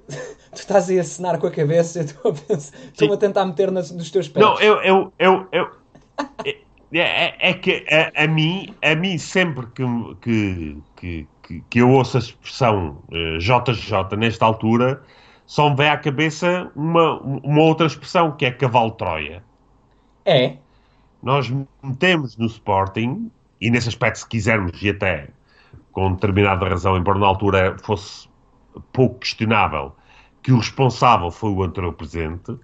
tu estás aí a assinar com a cabeça e estou a, estou a tentar meter nos, nos teus pés. Não, eu. eu, eu, eu é, é, é, que a, a, mim, a mim sempre que, que, que, que eu ouço a expressão uh, JJ nesta altura, só me vem à cabeça uma, uma outra expressão que é cavalo Troia. É. Nós metemos no Sporting, e nesse aspecto, se quisermos, e até com determinada razão, embora na altura fosse pouco questionável, que o responsável foi o anterior presidente,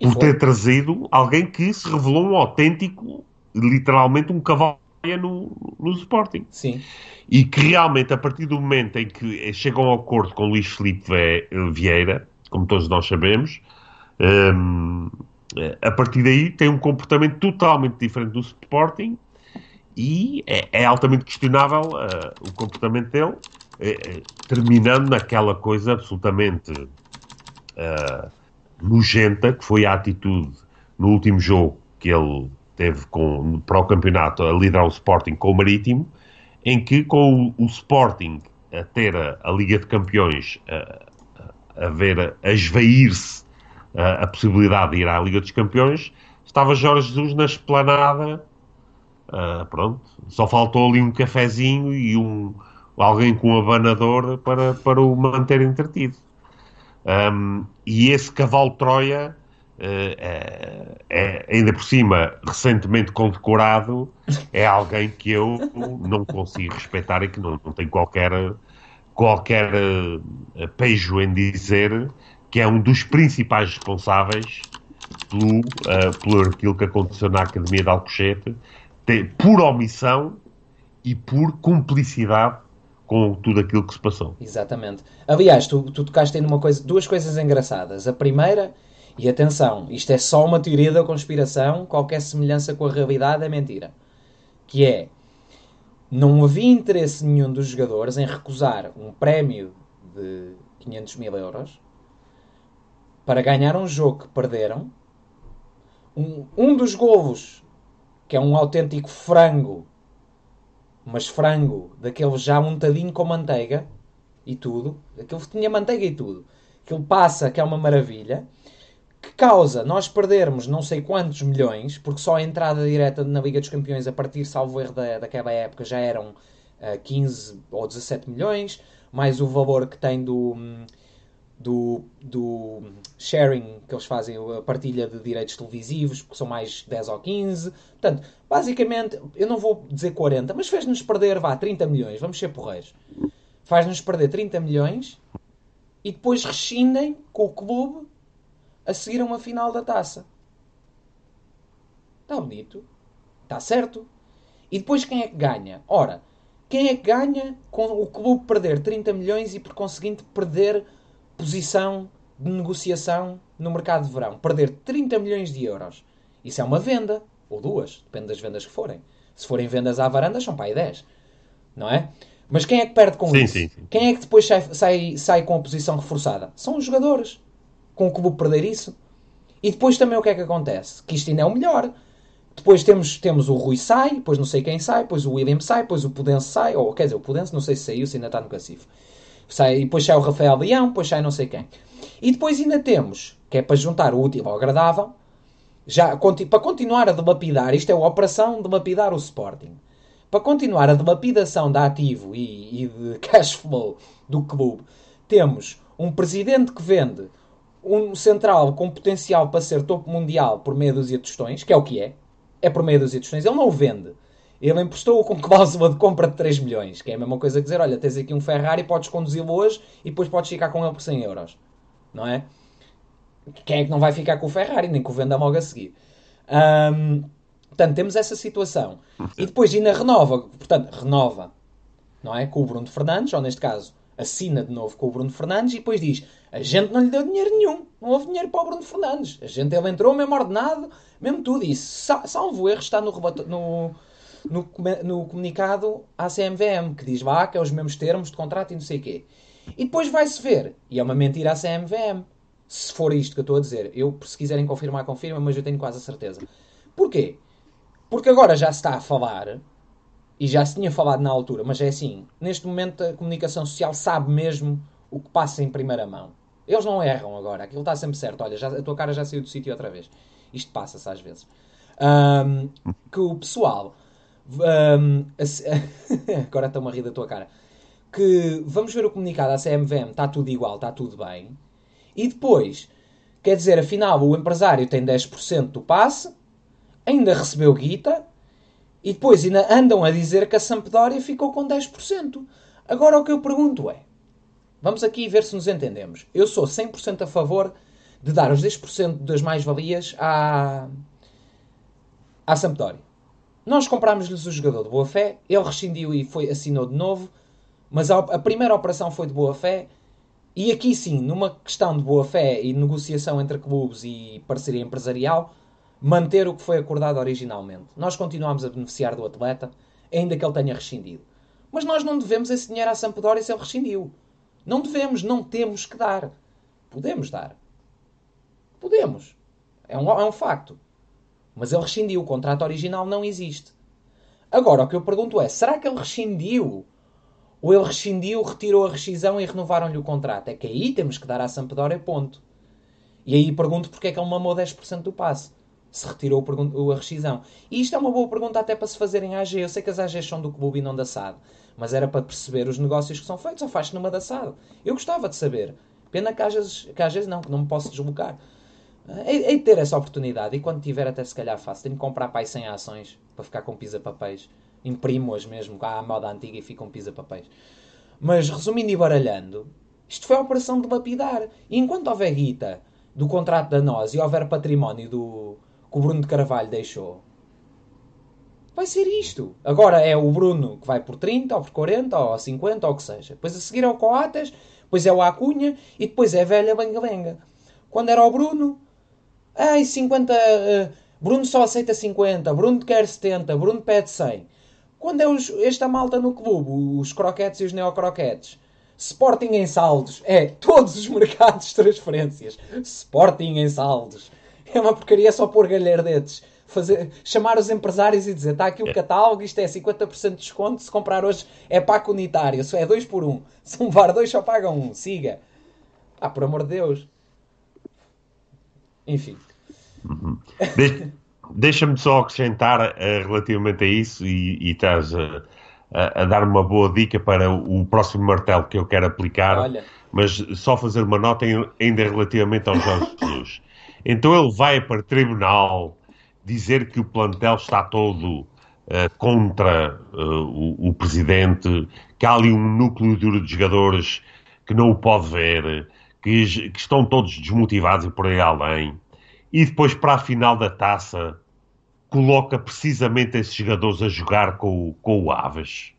por ter trazido alguém que se revelou um autêntico, literalmente um cavalo no, no Sporting. Sim. E que realmente, a partir do momento em que chegam ao acordo com Luís Filipe Vieira, como todos nós sabemos, um, a partir daí tem um comportamento totalmente diferente do Sporting e é, é altamente questionável uh, o comportamento dele, uh, terminando naquela coisa absolutamente uh, nojenta que foi a atitude no último jogo que ele teve com, para o campeonato a liderar o Sporting com o Marítimo, em que com o, o Sporting a ter a, a, Liga de Campeões a, a ver a esvair-se a, a, possibilidade de ir à Liga dos Campeões, estava Jorge Jesus na esplanada, uh, pronto, só faltou ali um cafezinho e um, alguém com um abanador para, para o manter entretido. Um, e esse cavalo Troia, é, é, ainda por cima, recentemente condecorado, é alguém que eu não consigo respeitar e que não, não tenho qualquer, qualquer uh, pejo em dizer que é um dos principais responsáveis pelo, uh, pelo aquilo que aconteceu na Academia de Alcochete, por omissão e por cumplicidade com tudo aquilo que se passou. Exatamente. Aliás, tu, tu tocaste em uma coisa, duas coisas engraçadas. A primeira, e atenção, isto é só uma teoria da conspiração, qualquer semelhança com a realidade é mentira. Que é, não havia interesse nenhum dos jogadores em recusar um prémio de 500 mil euros para ganhar um jogo que perderam. Um, um dos golos, que é um autêntico frango mas frango, daquele já untadinho com manteiga e tudo, aquele que tinha manteiga e tudo, aquele passa que é uma maravilha, que causa nós perdermos não sei quantos milhões, porque só a entrada direta na Liga dos Campeões a partir, salvo erro, da, daquela época já eram uh, eh, 15 ou 17 milhões, mais o valor que tem do. Do, do sharing que eles fazem, a partilha de direitos televisivos, porque são mais 10 ou 15. Portanto, basicamente, eu não vou dizer 40, mas fez-nos perder, vá, 30 milhões, vamos ser porreiros. Faz-nos perder 30 milhões e depois rescindem com o clube a seguir a uma final da taça. Está bonito. Está certo. E depois quem é que ganha? Ora, quem é que ganha com o clube perder 30 milhões e por conseguinte perder posição de negociação no mercado de verão. Perder 30 milhões de euros. Isso é uma venda. Ou duas. Depende das vendas que forem. Se forem vendas à varanda, são para aí 10. Não é? Mas quem é que perde com sim, isso? Sim, sim. Quem é que depois sai, sai, sai com a posição reforçada? São os jogadores. Com o clube perder isso. E depois também o que é que acontece? Que isto ainda é o melhor. Depois temos, temos o Rui sai, depois não sei quem sai, depois o William sai, depois o Pudense sai, ou quer dizer, o Pudense não sei se saiu, se ainda está no cacifo. Sai, e depois sai o Rafael Leão, depois sai não sei quem. E depois ainda temos, que é para juntar o útil ao agradável, já, para continuar a dilapidar, isto é a operação de lapidar o Sporting. Para continuar a dilapidação de ativo e, e de cash flow do clube, temos um presidente que vende um central com potencial para ser topo mundial por meia dúzia de tostões, que é o que é, é por meia dúzia de tostões, ele não o vende. Ele emprestou-o com cláusula de compra de 3 milhões, que é a mesma coisa que dizer, olha, tens aqui um Ferrari, podes conduzi-lo hoje e depois podes ficar com ele por 100 euros. Não é? Quem é que não vai ficar com o Ferrari, nem que o venda logo a seguir? Um, portanto, temos essa situação. E depois ainda renova, portanto, renova, não é? Com o Bruno Fernandes, ou neste caso, assina de novo com o Bruno Fernandes e depois diz: a gente não lhe deu dinheiro nenhum, não houve dinheiro para o Bruno Fernandes. A gente, ele entrou mesmo ordenado, mesmo tudo. E salvo erro, está no, no, no, no comunicado à CMVM, que diz lá que é os mesmos termos de contrato e não sei o quê. E depois vai-se ver, e é uma mentira à CMVM, se for isto que eu estou a dizer. Eu, se quiserem confirmar, confirma, mas eu tenho quase a certeza. Porquê? Porque agora já se está a falar e já se tinha falado na altura, mas é assim, neste momento a comunicação social sabe mesmo o que passa em primeira mão. Eles não erram agora, aquilo está sempre certo. Olha, já, a tua cara já saiu do sítio outra vez. Isto passa-se às vezes. Um, que o pessoal. Um, agora estou-me a rir da tua cara. Que vamos ver o comunicado à CMVM, está tudo igual, está tudo bem. E depois, quer dizer, afinal, o empresário tem 10% do passe, ainda recebeu guita, e depois ainda andam a dizer que a Sampdoria ficou com 10%. Agora o que eu pergunto é: vamos aqui ver se nos entendemos. Eu sou 100% a favor de dar os 10% das mais-valias à, à Sampdoria. Nós comprámos-lhes o jogador de boa fé, ele rescindiu e foi, assinou de novo, mas a, primeira operação foi de boa fé. E aqui sim, numa questão de boa fé e negociação entre clubes e parceria empresarial, manter o que foi acordado originalmente. Nós continuamos a beneficiar do atleta, ainda que ele tenha rescindido. Mas nós não devemos esse dinheiro à Sampdoria se ele rescindiu. Não devemos, não temos que dar. Podemos dar. Podemos. É um, é um facto. Mas ele rescindiu. O contrato original não existe. Agora, o que eu pergunto é: será que ele rescindiu? Ou ele rescindiu, retirou a rescisão e renovaram-lhe o contrato? É que aí temos que dar à Sampdoria ponto. E aí pergunto porque é que ele mamou 10% do passe se retirou a rescisão. E isto é uma boa pergunta até para se fazerem AG. Eu sei que as AGs são do clube e não da SAD, mas era para perceber os negócios que são feitos ou faz numa da SAD. Eu gostava de saber. Pena que às vezes, que às vezes não, que não me posso deslocar. Hei de ter essa oportunidade e quando tiver até se calhar faço. Tenho que comprar pai 100 ações para ficar com pisa-papéis. Imprimo-as mesmo à moda antiga e ficam pisa-papéis. Mas resumindo e baralhando, isto foi a operação de lapidar. E enquanto houver guita do contrato da nós e houver património do, que o Bruno de Carvalho deixou. Vai ser isto. Agora é o Bruno que vai por 30, ou por 40, ou 50, ou o que seja. Depois a seguir é o Coates, depois é o Acunha e depois é a velha Bengalenga. Quando era o Bruno, ai, 50. Uh, eh, Bruno só aceita 50, Bruno quer 70, Bruno pede 100. Quando é os, esta malta no clube, os croquetes e os neocroquetes, Sporting em saldos, é todos os mercados de transferências, Sporting em saldos é uma porcaria só pôr galhardetes. Fazer, chamar os empresários e dizer está aqui o é. catálogo, isto é 50% de desconto, se comprar hoje é paco unitário, isso é 2 por 1. Um. Se um levar 2 só pagam 1, um. siga. Ah, por amor de Deus. Enfim. Uhum. De Deixa-me só acrescentar uh, relativamente a isso e, e estás a, a, a, dar uma boa dica para o próximo martelo que eu quero aplicar, Olha. mas só fazer uma nota ainda relativamente ao Jorge Jesus. Então ele vai para o tribunal dizer que o plantel está todo uh, contra uh, o, o, presidente, que há ali um núcleo duro de jogadores que não o pode ver, que, que, estão todos desmotivados e por aí além. E depois, para a final da taça, coloca precisamente esses jogadores a jogar com, com o Aves.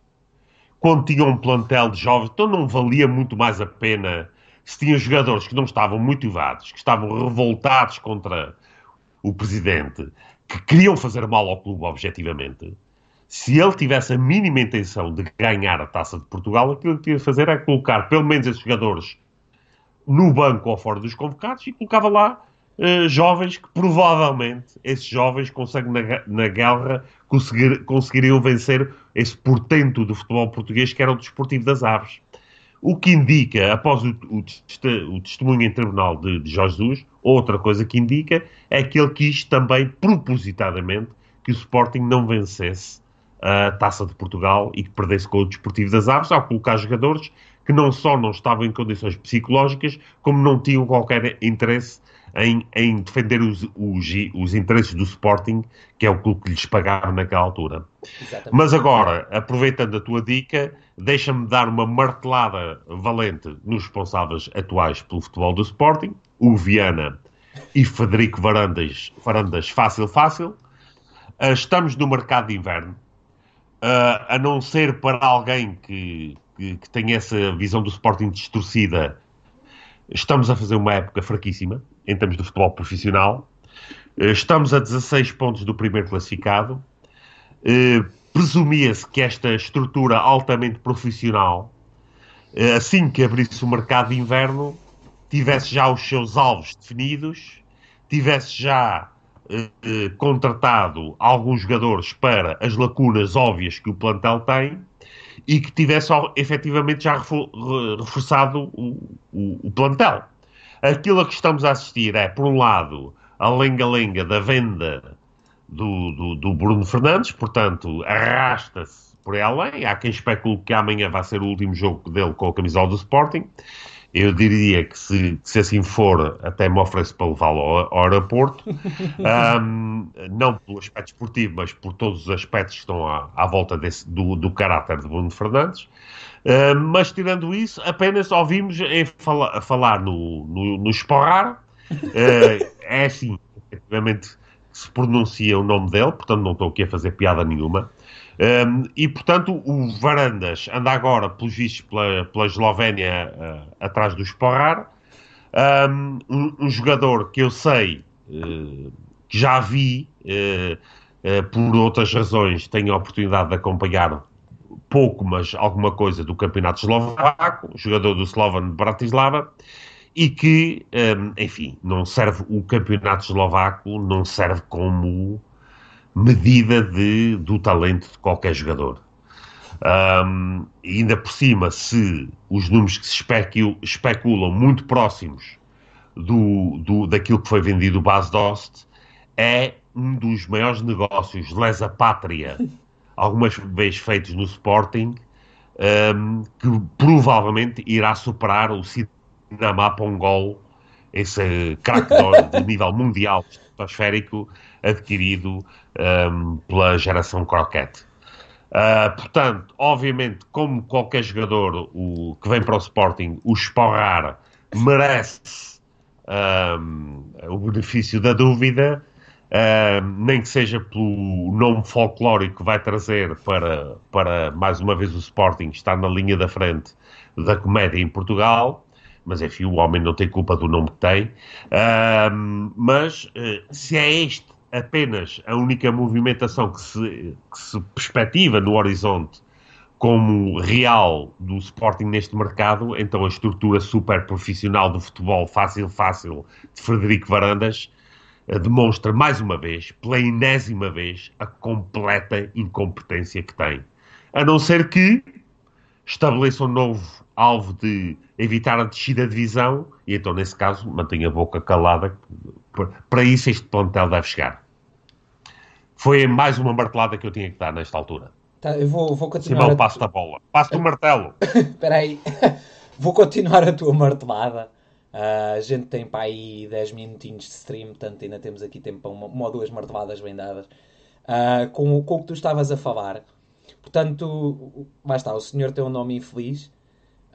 Quando tinha um plantel de jovens, então não valia muito mais a pena se tinha jogadores que não estavam motivados, que estavam revoltados contra o presidente, que queriam fazer mal ao clube objetivamente, se ele tivesse a mínima intenção de ganhar a taça de Portugal, aquilo que tinha de fazer é colocar pelo menos esses jogadores no banco ou fora dos convocados e colocava lá uh, jovens que provavelmente esses jovens conseguem na, na guerra conseguir, conseguiriam vencer esse portento do futebol português que era o desportivo das aves. O que indica, após o, o, o testemunho em tribunal de, de Jorge Jesus, outra coisa que indica é que ele quis também propositadamente que o Sporting não vencesse a Taça de Portugal e que perdesse com o Desportivo das Aves, ao colocar jogadores que não só não estavam em condições psicológicas, como não tinham qualquer interesse em, em defender os, os, os, interesses do Sporting, que é o clube que lhes pagaram naquela altura. Exatamente. Mas agora, aproveitando a tua dica, deixa-me dar uma martelada valente nos responsáveis atuais pelo futebol do Sporting, o Viana e Federico Varandas, Varandas fácil, fácil. Uh, estamos no mercado de inverno. Uh, a não ser para alguém que, que, que tenha essa visão do Sporting distorcida, estamos a fazer uma época fraquíssima em termos de futebol profissional. Uh, estamos a 16 pontos do primeiro classificado. Presumia-se que esta estrutura altamente profissional, assim que abrisse o mercado de inverno, tivesse já os seus alvos definidos, tivesse já eh, eh, contratado alguns jogadores para as lacunas óbvias que o plantel tem e que tivesse efetivamente já reforçado o, o, o plantel. Aquilo a que estamos a assistir é, por um lado, a lenga-lenga da venda do, do, do, Bruno Fernandes, portanto, arrasta-se por além. Há quem especule que amanhã vai ser o último jogo dele com a camisola do Sporting. Eu diria que se, se assim for, até me ofereço para levá-lo ao, ao, aeroporto, um, não pelo aspecto esportivo, mas por todos os aspectos que estão à, à volta desse, do, do caráter de Bruno Fernandes. Uh, mas tirando isso, apenas ouvimos fala, falar no, no, no esporrar. Uh, é assim, efetivamente, se pronuncia o nome dele, portanto não estou aqui a fazer piada nenhuma. Um, e, portanto, o Varandas anda agora, pelos vistos, pela, pela Eslovénia uh, atrás do Esporrar. Um, um, jogador que eu sei, uh, que já vi, uh, por outras razões, tenho a oportunidade de acompanhar pouco, mas alguma coisa do campeonato eslovaco, jogador do Slovan Bratislava, e que, enfim, não serve, o campeonato eslovaco não serve como medida de, do talento de qualquer jogador. Um, ainda por cima, se os números que se especulam, especulam muito próximos do, do, daquilo que foi vendido o Bas Dost, é um dos maiores negócios lesa pátria algumas vezes feitos no Sporting, um, que provavelmente irá superar o Cinema Pongol, esse craque de nível mundial estratosférico adquirido um, pela geração croquete. Uh, portanto, obviamente, como qualquer jogador o, que vem para o Sporting, o Sporrar merece um, o benefício da dúvida, um, nem que seja pelo nome folclórico que vai trazer para, para, mais uma vez, o Sporting estar na linha da frente da comédia em Portugal. Mas enfim, o homem não tem culpa do nome que tem. mas uh, se é este apenas a única movimentação que se, que se perspectiva no horizonte como real do Sporting neste mercado, então a estrutura super profissional do futebol fácil, fácil de Frederico Varandas eh, demonstra mais uma vez, pela enésima vez, a completa incompetência que tem. A não ser que estabeleça um novo alvo de evitar a descida de divisão e então, nesse caso, mantenha a boca calada. Para isso este plantel deve chegar. Foi mais uma martelada que eu tinha que dar nesta altura. Tá, eu vou, vou continuar. Simão, passo a bola. Passo o martelo. Espera aí. vou continuar a tua martelada. Uh, a gente tem para aí 10 minutinhos de stream, portanto ainda temos aqui tempo para uma, uma ou duas marteladas bem dadas. Uh, com, com o que tu estavas a falar. Portanto, está, o senhor tem um nome infeliz.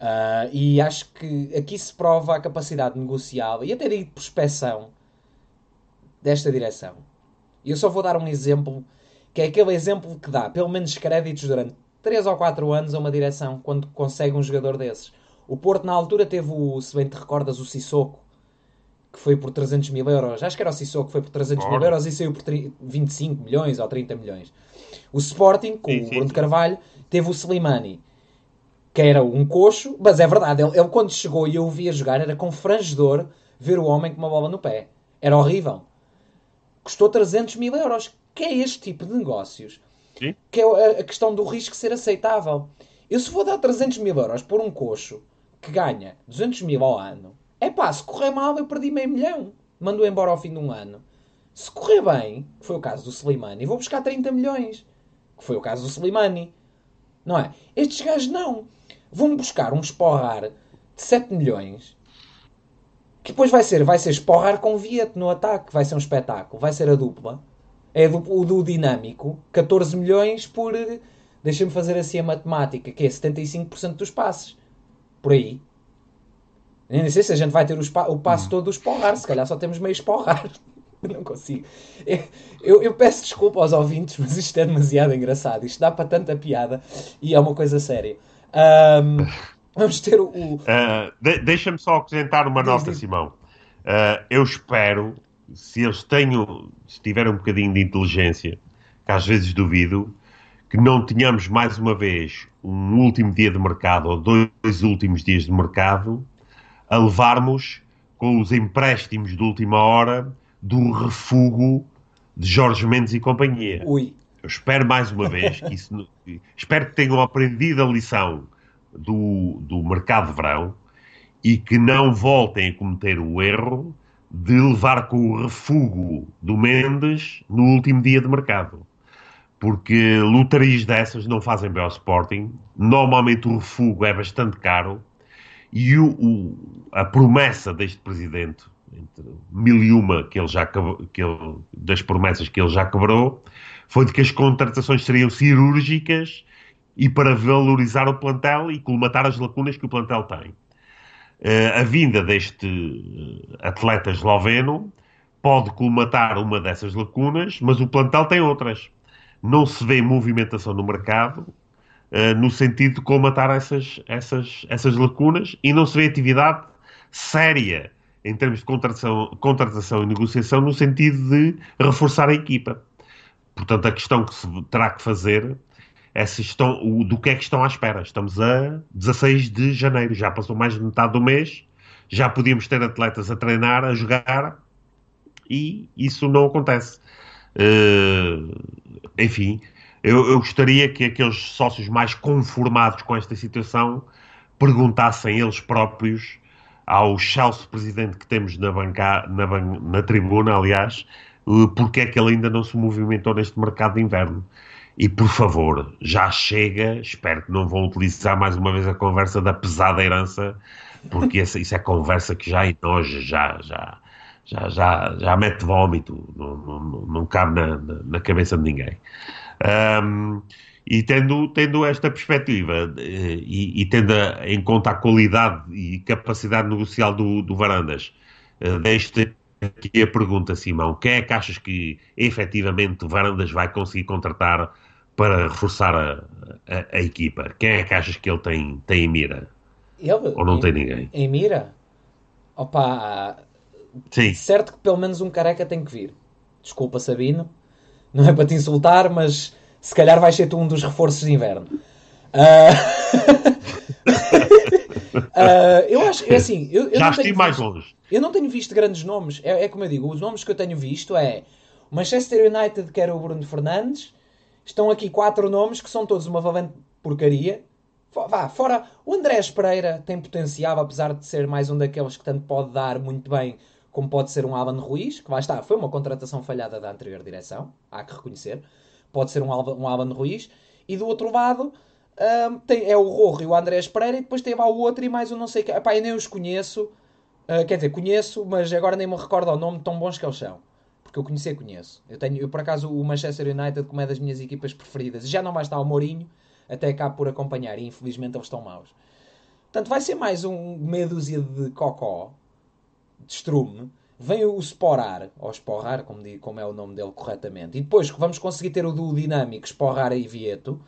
Uh, e acho que aqui se prova a capacidade negocial e até de prospeção desta direção. E eu só vou dar um exemplo, que é aquele exemplo que dá pelo menos créditos durante 3 ou 4 anos a uma direção, quando consegue um jogador desses. O Porto, na altura, teve, o, se bem te recordas, o Sissoko, que foi por 300 mil euros. Acho que era o Sissoko que foi por 300 mil euros e saiu por 25 milhões ou 30 milhões. O Sporting, com sim, o Bruno sim. Carvalho, teve o Slimani, que era um coxo, mas é verdade, ele, ele quando chegou e eu o via jogar, era confrangedor ver o homem com uma bola no pé. Era horrível. Custou 300 mil euros. Que é este tipo de negócios? Sim. Que é a questão do risco ser aceitável. Eu se vou dar 300 mil euros por um coxo que ganha 200 mil ao ano, é pá, se correr mal eu perdi meio milhão. Mando embora ao fim de um ano. Se correr bem, que foi o caso do Slimani, vou buscar 30 milhões. Que foi o caso do Slimani. Não é? Estes gajos não. Vão buscar um esporrar de 7 milhões que depois vai ser, vai ser esporrar com Viet no ataque, vai ser um espetáculo, vai ser a dupla. É o do dinâmico, 14 milhões por. Deixa-me fazer assim a matemática, que é 75% dos passes. Por aí. Nem sei se a gente vai ter o, o passo todo do esporrar, se calhar só temos meio esporrar. Não consigo. Eu, eu, peço desculpa aos ouvintes, mas isto é demasiado engraçado. Isto dá para tanta piada e é uma coisa séria. Um, vamos ter o. Uh, de, Deixa-me só acrescentar uma diz, nota, diz. Simão. Uh, eu espero, se eles tenham, se tiverem um bocadinho de inteligência, que às vezes duvido, que não tenhamos mais uma vez um último dia de mercado ou dois últimos dias de mercado a levarmos com os empréstimos de última hora do refugo de Jorge Mendes e companhia. Ui. Eu espero mais uma vez que isso, espero que tenham aprendido a lição do, do mercado de verão e que não voltem a cometer o erro de levar com o refugo do Mendes no último dia de mercado. Porque lotarias dessas não fazem bem ao Sporting. Normalmente o refugo é bastante caro e o, o, a promessa deste presidente entre mil e uma que ele já que ele, das promessas que ele já quebrou, foi de que as contratações seriam cirúrgicas e para valorizar o plantel e colmatar as lacunas que o plantel tem. Uh, a vinda deste eh, atleta esloveno pode colmatar uma dessas lacunas, mas o plantel tem outras. Não se vê movimentação no mercado uh, no sentido de colmatar essas, essas, essas lacunas e não se vê atividade séria em termos de contratação, contratação e negociação no sentido de reforçar a equipa. Portanto, a questão que se terá que fazer é estão, o, do que é que estão à espera. Estamos a 16 de janeiro, já passou mais de metade do mês, já podíamos ter atletas a treinar, a jogar, e isso não acontece. Uh, enfim, eu, eu, gostaria que aqueles sócios mais conformados com esta situação perguntassem eles próprios ao Chelsea presidente que temos na, banca, na, na tribuna, aliás, porque é que ele ainda não se movimentou neste mercado de inverno. E por favor, já chega, espero que não vão utilizar mais uma vez a conversa da pesada herança, porque essa, isso é conversa que já enoja, já, já, já, já, já mete vómito, não, não, não cabe na, na, cabeça de ninguém. Um, e tendo, tendo esta perspectiva eh, e, e tendo em conta a qualidade e capacidade negocial do, do Varandas, eh, deixo aqui a pergunta, Simão: quem é que achas que efetivamente o Varandas vai conseguir contratar para reforçar a, a, a equipa? Quem é que achas que ele tem, tem em mira? Ele? Ou não em, tem ninguém? Em mira? Opa, Sim. certo que pelo menos um careca tem que vir. Desculpa, Sabino, não é para te insultar, mas se calhar vais ser tu um dos reforços de inverno. Uh... uh, eu acho, é assim, eu, eu já estive mais longe. Eu não tenho visto grandes nomes, é, é, como eu digo, os nomes que eu tenho visto é o Manchester United, que era o Bruno Fernandes, estão aqui quatro nomes que são todos uma valente porcaria. Vá, fora, o Andrés Pereira tem potencial, apesar de ser mais um daqueles que tanto pode dar muito bem, como pode ser um Alan Ruiz, que vai estar, foi uma contratação falhada da anterior direção, há que reconhecer pode ser um, Alba, um Alban Ruiz, e do outro lado um, tem, é o Rorro e o Andrés Pereira, e depois tem lá o outro e mais um não sei que. Epá, eu nem os conheço, uh, quer dizer, conheço, mas agora nem me recordo o nome tão bons que eles são. Porque eu conhecer, conheço. Eu tenho, eu, por acaso, o Manchester United, como é das minhas equipas preferidas, já não vai estar o Mourinho, até cá por acompanhar, e infelizmente eles estão maus. Portanto, vai ser mais um meia dúzia de cocó, de estrume, vem o Sporar, ou Sporrar, como, como é o nome dele corretamente, e depois vamos conseguir ter o duo dinâmico Sporrar e Vieto,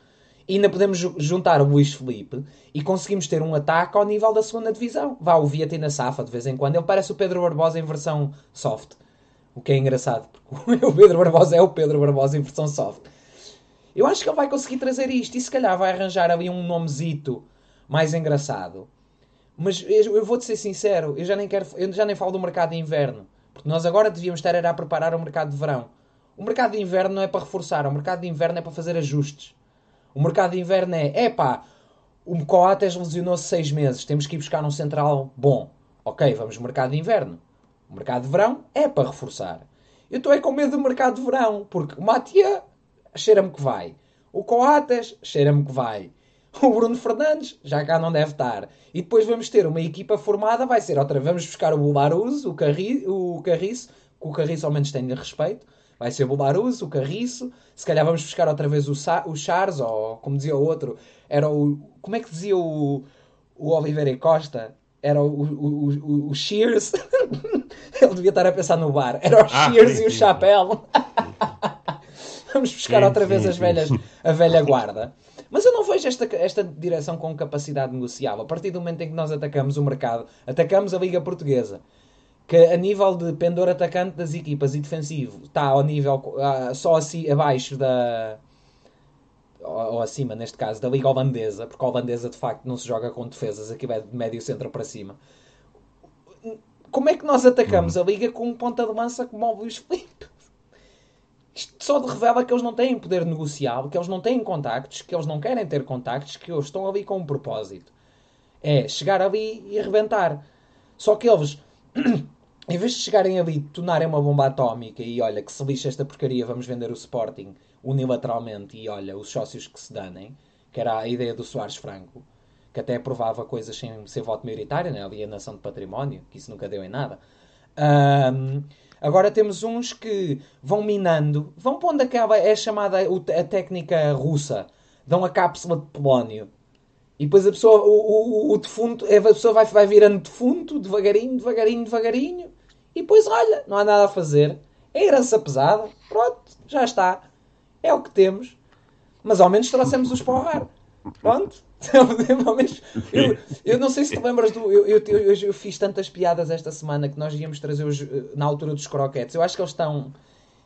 e ainda podemos juntar o Luís Felipe e conseguimos ter um ataque ao nível da segunda divisão. Vá, o Vieto na safa de vez em quando. Ele parece o Pedro Barbosa em versão soft. O que é engraçado, porque o Pedro Barbosa é o Pedro Barbosa em versão soft. Eu acho que ele vai conseguir trazer isto e se calhar vai arranjar ali um nomezito mais engraçado mas eu vou-te ser sincero, eu já nem quero, eu já nem falo do mercado de inverno. Porque nós agora devíamos estar a preparar o mercado de verão. O mercado de inverno não é para reforçar, o mercado de inverno é para fazer ajustes. O mercado de inverno é, epá, o Coates lesionou-se seis meses, temos que ir buscar um central bom. Ok, vamos mercado de inverno. O mercado de verão é para reforçar. Eu estou é com medo do mercado de verão, porque o Matia cheira-me que vai. O Coates cheira-me que vai. O Bruno Fernandes já cá não deve estar. E depois vamos ter uma equipa formada, vai ser outra. Vamos buscar o Bularuz, o, Carri, o Carriço, que o Carriço ao menos tem-lhe respeito. Vai ser o Bularuz, o Carriço. Se calhar vamos buscar outra vez o, Sa o Charles, ou como dizia o outro, era o. Como é que dizia o, o Oliveira e Costa? Era o, o, o, o Shears. Ele devia estar a pensar no bar. Era o ah, Shears sim, e o Chapéu. vamos buscar sim, outra vez as velhas, a velha guarda. Mas eu não vejo esta, esta direção com capacidade negociável. A partir do momento em que nós atacamos o mercado, atacamos a Liga Portuguesa, que a nível de pendor atacante das equipas e defensivo está ao nível uh, só assim abaixo da. Ou, acima, neste caso, da Liga Holandesa, porque a Holandesa de facto não se joga com defesas, aqui vai de médio centro para cima. Como é que nós atacamos a Liga com um ponta de lança como o Luís Filipe? Isto só revela que eles não têm poder negociável, que eles não têm contactos, que eles não querem ter contactos, que eles estão ali com um propósito. É chegar ali e arrebentar. Só que eles, em vez de chegarem ali tornarem uma bomba atómica e olha que se lixa esta porcaria, vamos vender o Sporting unilateralmente e olha os sócios que se danem, que era a ideia do Soares Franco, que até aprovava coisas sem ser voto maioritário, né? alienação de património, que isso nunca deu em nada. Um, Agora temos uns que vão minando, vão pondo aquela, é chamada a técnica russa, dão a cápsula de polónio. E depois a pessoa, o, o, o defunto, a pessoa vai, vai virando defunto, devagarinho, devagarinho, devagarinho. E depois, olha, não há nada a fazer. É herança pesada. Pronto, já está. É o que temos. Mas ao menos trouxemos os para o ar. Pronto. eu, eu não sei se te lembras do. Eu, eu, eu, eu, fiz tantas piadas esta semana que nós íamos trazer os, eh, na altura dos croquetes. Eu acho que eles estão.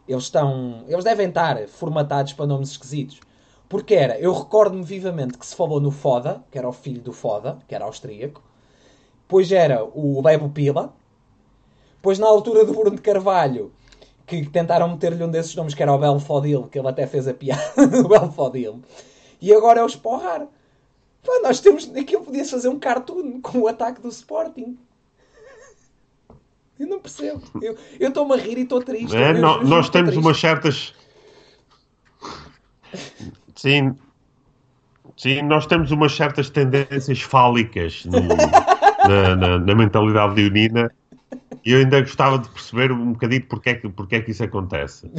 Eles estão. Eles devem estar formatados para nomes esquisitos. Porque era, eu recordo-me vivamente que se falou no Foda, que era o filho do Foda, que era austríaco. Depois era o Lebo Pila. Depois, na altura do Bruno de Carvalho, que tentaram meter-lhe um desses nomes, que era o Belfodil, que ele até fez a piada do Belfodil. E agora é o Esporrar. Pá, nós temos. Aquilo podia fazer um cartoon com o ataque do Sporting. Eu não percebo. Eu estou-me a rir e estou triste. É, eu, nós temos umas certas. Sim. Sim, nós temos umas certas tendências fálicas no, na, na, na, mentalidade leonina e eu ainda gostava de perceber um bocadinho porque é que, porque é que isso acontece.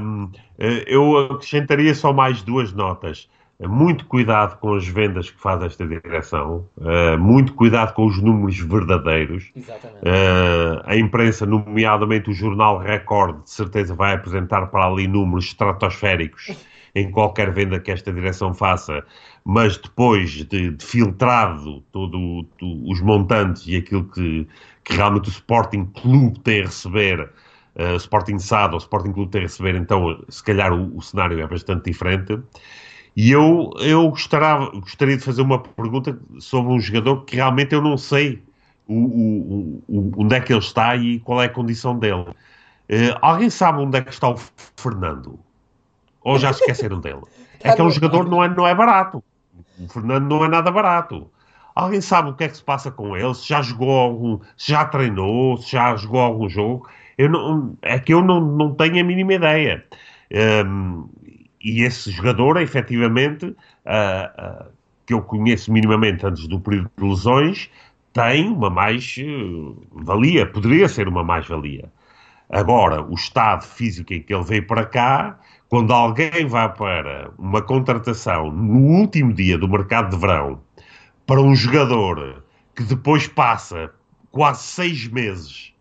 Um, eh, eu acrescentaria só mais duas notas muito cuidado com as vendas que faz esta direção, uh, muito cuidado com os números verdadeiros. Uh, a imprensa, nomeadamente o jornal Record, de certeza vai apresentar para ali números estratosféricos em qualquer venda que esta direção faça, mas depois de, de filtrado todos os montantes e aquilo que, que, realmente o Sporting Clube tem a receber, uh, Sporting SAD ou Sporting Clube tem a receber, então se calhar o, o cenário é bastante diferente. E eu, eu gostaria, gostaria de fazer uma pergunta sobre um jogador que realmente eu não sei o, o, o, onde é que ele está e qual é a condição dele. Uh, alguém sabe onde é que está o Fernando? Ou já esqueceram dele? É que é um jogador não é, não é barato. O Fernando não é nada barato. Alguém sabe o que é que se passa com ele? Se já jogou algum, se já treinou, se já jogou algum jogo? Eu não, é que eu não, não tenho a mínima ideia. Um, e esse jogador, efetivamente, uh, uh, que eu conheço minimamente antes do período de lesões, tem uma mais-valia, uh, poderia ser uma mais-valia. Agora, o estado físico em que ele veio para cá, quando alguém vai para uma contratação no último dia do mercado de verão, para um jogador que depois passa quase seis meses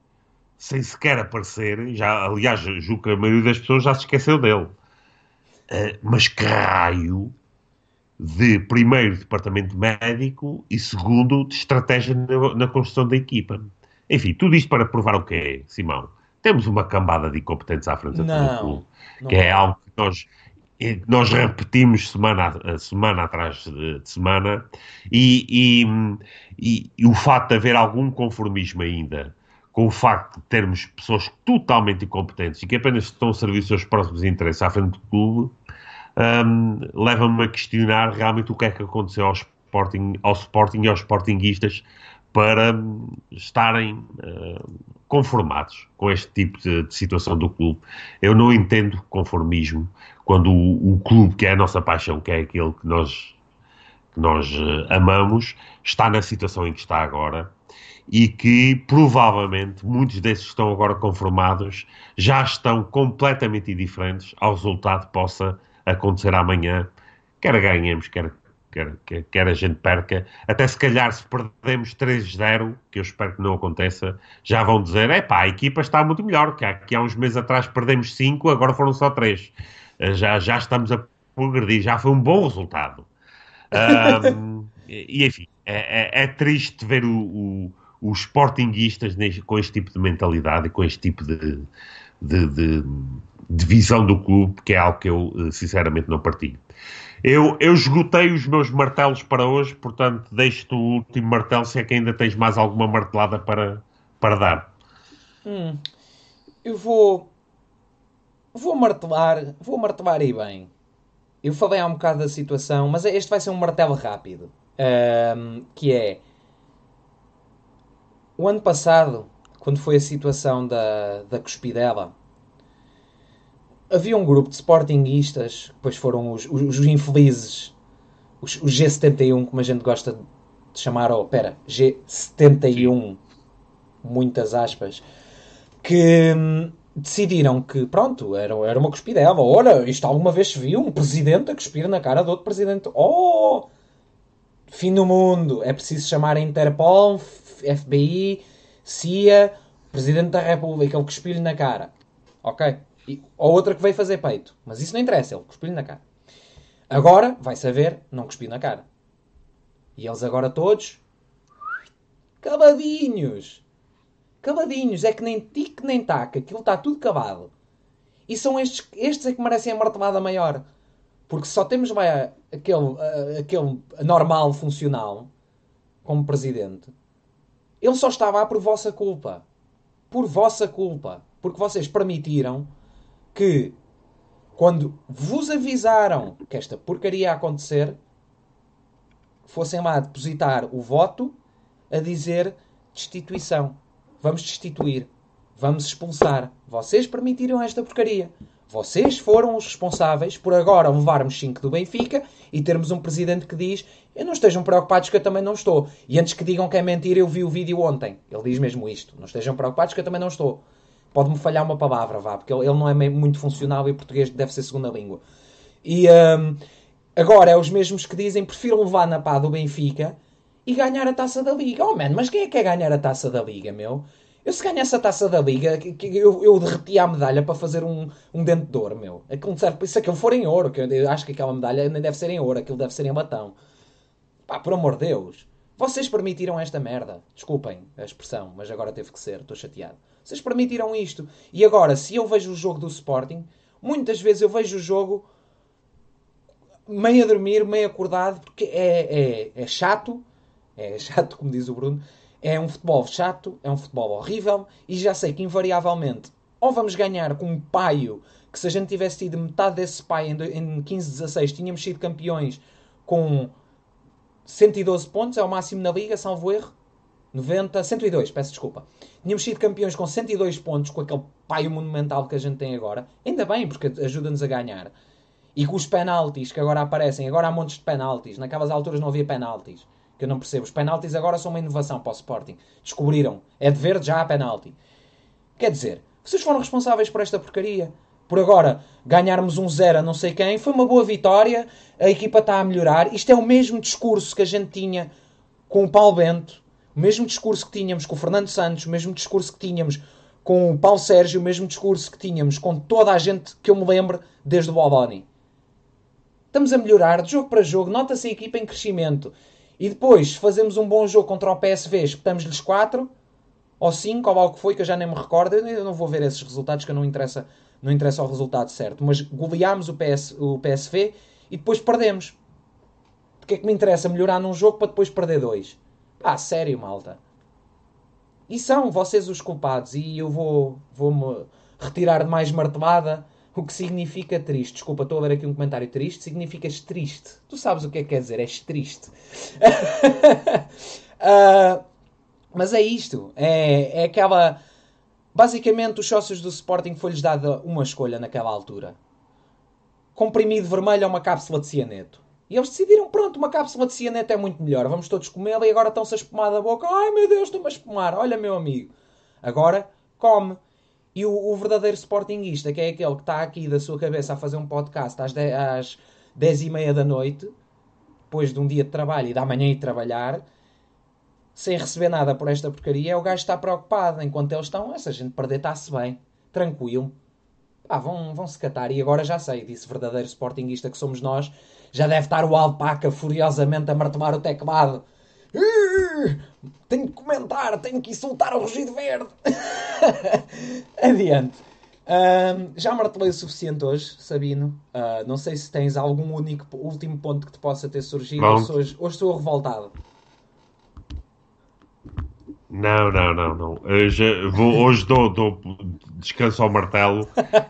sem sequer aparecer, já, aliás, julgo que a maioria das pessoas já se esqueceu dele. Uh, mas que raio de primeiro departamento médico e segundo de estratégia na, na, construção da equipa. Enfim, tudo isto para provar o que é, Simão. Temos uma cambada de incompetentes à frente do clube, que é, é algo que nós, nós repetimos semana, a, semana atrás de, de semana e, e, e, o facto de haver algum conformismo ainda com o facto de termos pessoas totalmente incompetentes e que apenas estão a servir os seus próximos interesses à frente do clube, um, leva-me a questionar realmente o que é que aconteceu ao Sporting, ao Sporting e aos Sportinguistas para hum, estarem uh, conformados com este tipo de, de, situação do clube. Eu não entendo conformismo quando o, o, clube, que é a nossa paixão, que é aquele que nós, que nós uh, amamos, está na situação em que está agora e que provavelmente muitos desses que estão agora conformados já estão completamente indiferentes ao resultado que possa acontecer amanhã, quer ganhemos, quer, quer, quer, quer a gente perca, até se calhar se perdemos 3-0, que eu espero que não aconteça, já vão dizer, é pá, a equipa está muito melhor, que há, há uns meses atrás perdemos 5, agora foram só 3. Eh, já, já estamos a progredir, já foi um bom resultado. Um, e enfim, é, é, é, triste ver o, o os sportinguistas com este tipo de mentalidade e com este tipo de, de, de, de, visão do clube, que é algo que eu eh, sinceramente não partilho. Eu, eu esgotei os meus martelos para hoje, portanto, deixo-te o último martelo se é que ainda tens mais alguma martelada para, para dar. Hum, eu vou. Vou martelar. Vou martelar aí bem. Eu falei há um bocado da situação, mas este vai ser um martelo rápido. Um, que é o ano passado, quando foi a situação da, da cuspidela, havia um grupo de sportinguistas, depois foram os, os, os infelizes, os, os, G71, como a gente gosta de chamar, ou oh, pera, G71, muitas aspas, que hum, decidiram que, pronto, era, era uma cuspidela. Olha, isto alguma vez se viu um presidente a cuspir na cara de outro presidente. Oh! Fim do mundo. É preciso chamar a Interpol, FBI, CIA, Presidente da República, ele cuspiu-lhe na cara. Ok? E, ou outra que veio fazer peito. Mas isso não interessa, ele cuspiu-lhe na cara. Agora, vai saber, não cuspiu na cara. E eles agora todos... Caladinhos! Caladinhos, é que nem tique nem taca, aquilo está tudo cavado. E são estes, estes é que merecem a martelada maior. Porque só temos vai, aquele, aquele normal funcional como presidente ele só estava lá por vossa culpa. Por vossa culpa. Porque vocês permitiram que, quando vos avisaram que esta porcaria ia acontecer, fossem lá depositar o voto a dizer destituição. Vamos destituir. Vamos expulsar. Vocês permitiram esta porcaria. Vocês foram os responsáveis por agora levarmos 5 do Benfica e termos um presidente que diz eu não estejam preocupados que eu também não estou. E antes que digam que é mentira, eu vi o vídeo ontem. Ele diz mesmo isto. Não estejam preocupados que eu também não estou. Pode-me falhar uma palavra, vá, porque ele não é muito funcional e o português deve ser segunda língua. E um, agora é os mesmos que dizem prefiro levar na pá do Benfica e ganhar a taça da Liga. Oh man, mas quem é que quer ganhar a taça da Liga, meu? Eu se ganhasse a taça da liga, eu, eu derretia a medalha para fazer um, um dente de ouro, meu. Aquilo serve, se aquilo for em ouro, que eu acho que aquela medalha nem deve ser em ouro, aquilo deve ser em latão. Pá, por amor de Deus. Vocês permitiram esta merda. Desculpem a expressão, mas agora teve que ser, estou chateado. Vocês permitiram isto. E agora, se eu vejo o jogo do Sporting, muitas vezes eu vejo o jogo meio a dormir, meio acordado, porque é, é, é chato, é chato, como diz o Bruno, é um futebol chato, é um futebol horrível e já sei que invariavelmente ou vamos ganhar com um paio que se a gente tivesse tido metade desse paio em 15-16 tínhamos sido campeões com 112 pontos, é o máximo na liga, salvo erro. 90, 102, peço desculpa. Tínhamos sido campeões com 102 pontos, com aquele paio monumental que a gente tem agora. Ainda bem, porque ajuda-nos a ganhar. E com os penaltis que agora aparecem, agora há montes de penaltis. Naquelas alturas não havia penaltis que eu não percebo. Os penaltis agora são uma inovação para o Sporting. Descobriram. É de verde, já há penalti. Quer dizer, vocês foram responsáveis por esta porcaria. Por agora, ganharmos um zero a não sei quem, foi uma boa vitória, a equipa está a melhorar. Isto é o mesmo discurso que a gente tinha com o Paulo Bento, o mesmo discurso que tínhamos com o Fernando Santos, o mesmo discurso que tínhamos com o Paulo Sérgio, o mesmo discurso que tínhamos com toda a gente que eu me lembro desde o Boboni. Estamos a melhorar de jogo para jogo, nota-se a equipa em crescimento. E depois fazemos um bom jogo contra o PSV, espetamos-lhes 4 ou 5, ou algo que foi, que eu já nem me recordo. Eu não vou ver esses resultados, que não interessa, não interessa o resultado certo. Mas goleámos o, PS, o PSV e depois perdemos. Porque é que me interessa melhorar num jogo para depois perder dois? Ah, sério, malta. E são vocês os culpados. E eu vou, vou-me retirar de mais martelada. O que significa triste. Desculpa, estou a ler aqui um comentário triste. Significas triste. Tu sabes o que é que quer dizer. És triste. uh, mas é isto. É, é aquela. Basicamente, os sócios do Sporting foi-lhes dada uma escolha naquela altura: comprimido vermelho ou uma cápsula de cianeto. E eles decidiram: pronto, uma cápsula de cianeto é muito melhor, vamos todos comê-la e agora estão-se a espumar da boca. Ai meu Deus, estou-me a espumar. Olha, meu amigo. Agora, come. E o, o, verdadeiro Sportingista, que é aquele que está aqui da sua cabeça a fazer um podcast às 10, às 10 e meia da noite, depois de um dia de trabalho e da manhã ir trabalhar, sem receber nada por esta porcaria, é o gajo está preocupado. Enquanto eles estão, essa gente perder está-se bem, tranquilo. Ah, vão, vão se catar. E agora já sei, disse verdadeiro Sportingista que somos nós, já deve estar o alpaca furiosamente a martelar o teclado. Tenho que comentar, tenho que insultar o rugido verde. Adiante. Uh, já martelei o suficiente hoje, Sabino. Uh, não sei se tens algum único último ponto que te possa ter surgido. Hoje, hoje estou revoltado. Não, não, não, não. Hoje, vou, hoje dou, dou descanso ao martelo.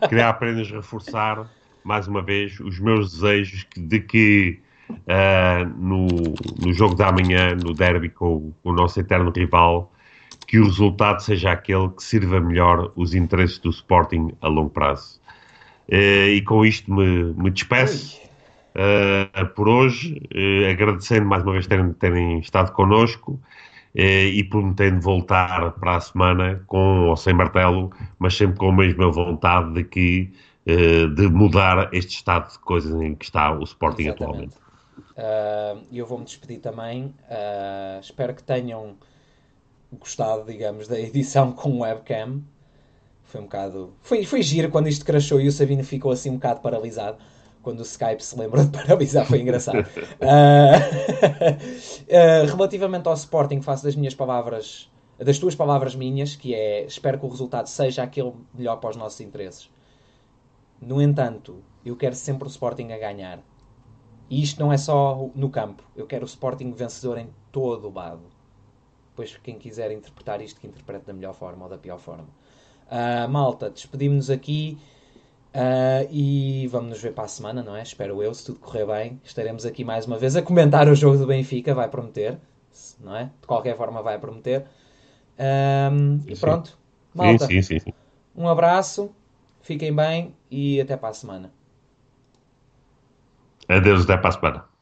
Queria apenas reforçar, mais uma vez, os meus desejos de que uh, no, no jogo da manhã, no derby com o nosso eterno rival, que o resultado seja aquele que sirva melhor os interesses do Sporting a longo prazo. Uh, e com isto me, me despeço uh, por hoje, agradecendo mais uma vez terem, terem estado connosco e prometendo voltar para a semana com ou sem martelo, mas sempre com a mesma vontade de que eh, de mudar este estado de coisas em que está o Sporting Exatamente. atualmente. Uh, eu vou-me despedir também. Uh, espero que tenham gostado, digamos, da edição com webcam. Foi um bocado. Foi, foi giro quando isto crashou e o Sabino ficou assim um bocado paralisado quando o Skype se lembrou de paralisar, foi engraçado. uh, relativamente ao Sporting, faço das minhas palavras, das tuas palavras minhas, que é espero que o resultado seja aquele melhor para os nossos interesses. No entanto, eu quero sempre o Sporting a ganhar. E isto não é só no campo. Eu quero o Sporting vencedor em todo o lado. Depois, quem quiser interpretar isto, que interprete da melhor forma ou da pior forma. Uh, malta, despedimos-nos aqui. Uh, e vamos nos ver para a semana, não é? Espero eu, se tudo correr bem. Estaremos aqui mais uma vez a comentar o jogo do Benfica, vai prometer, não é? De qualquer forma, vai prometer. Um, e pronto, malta. Sim, sim, sim, um abraço, fiquem bem e até para a semana. Adeus, até para a semana.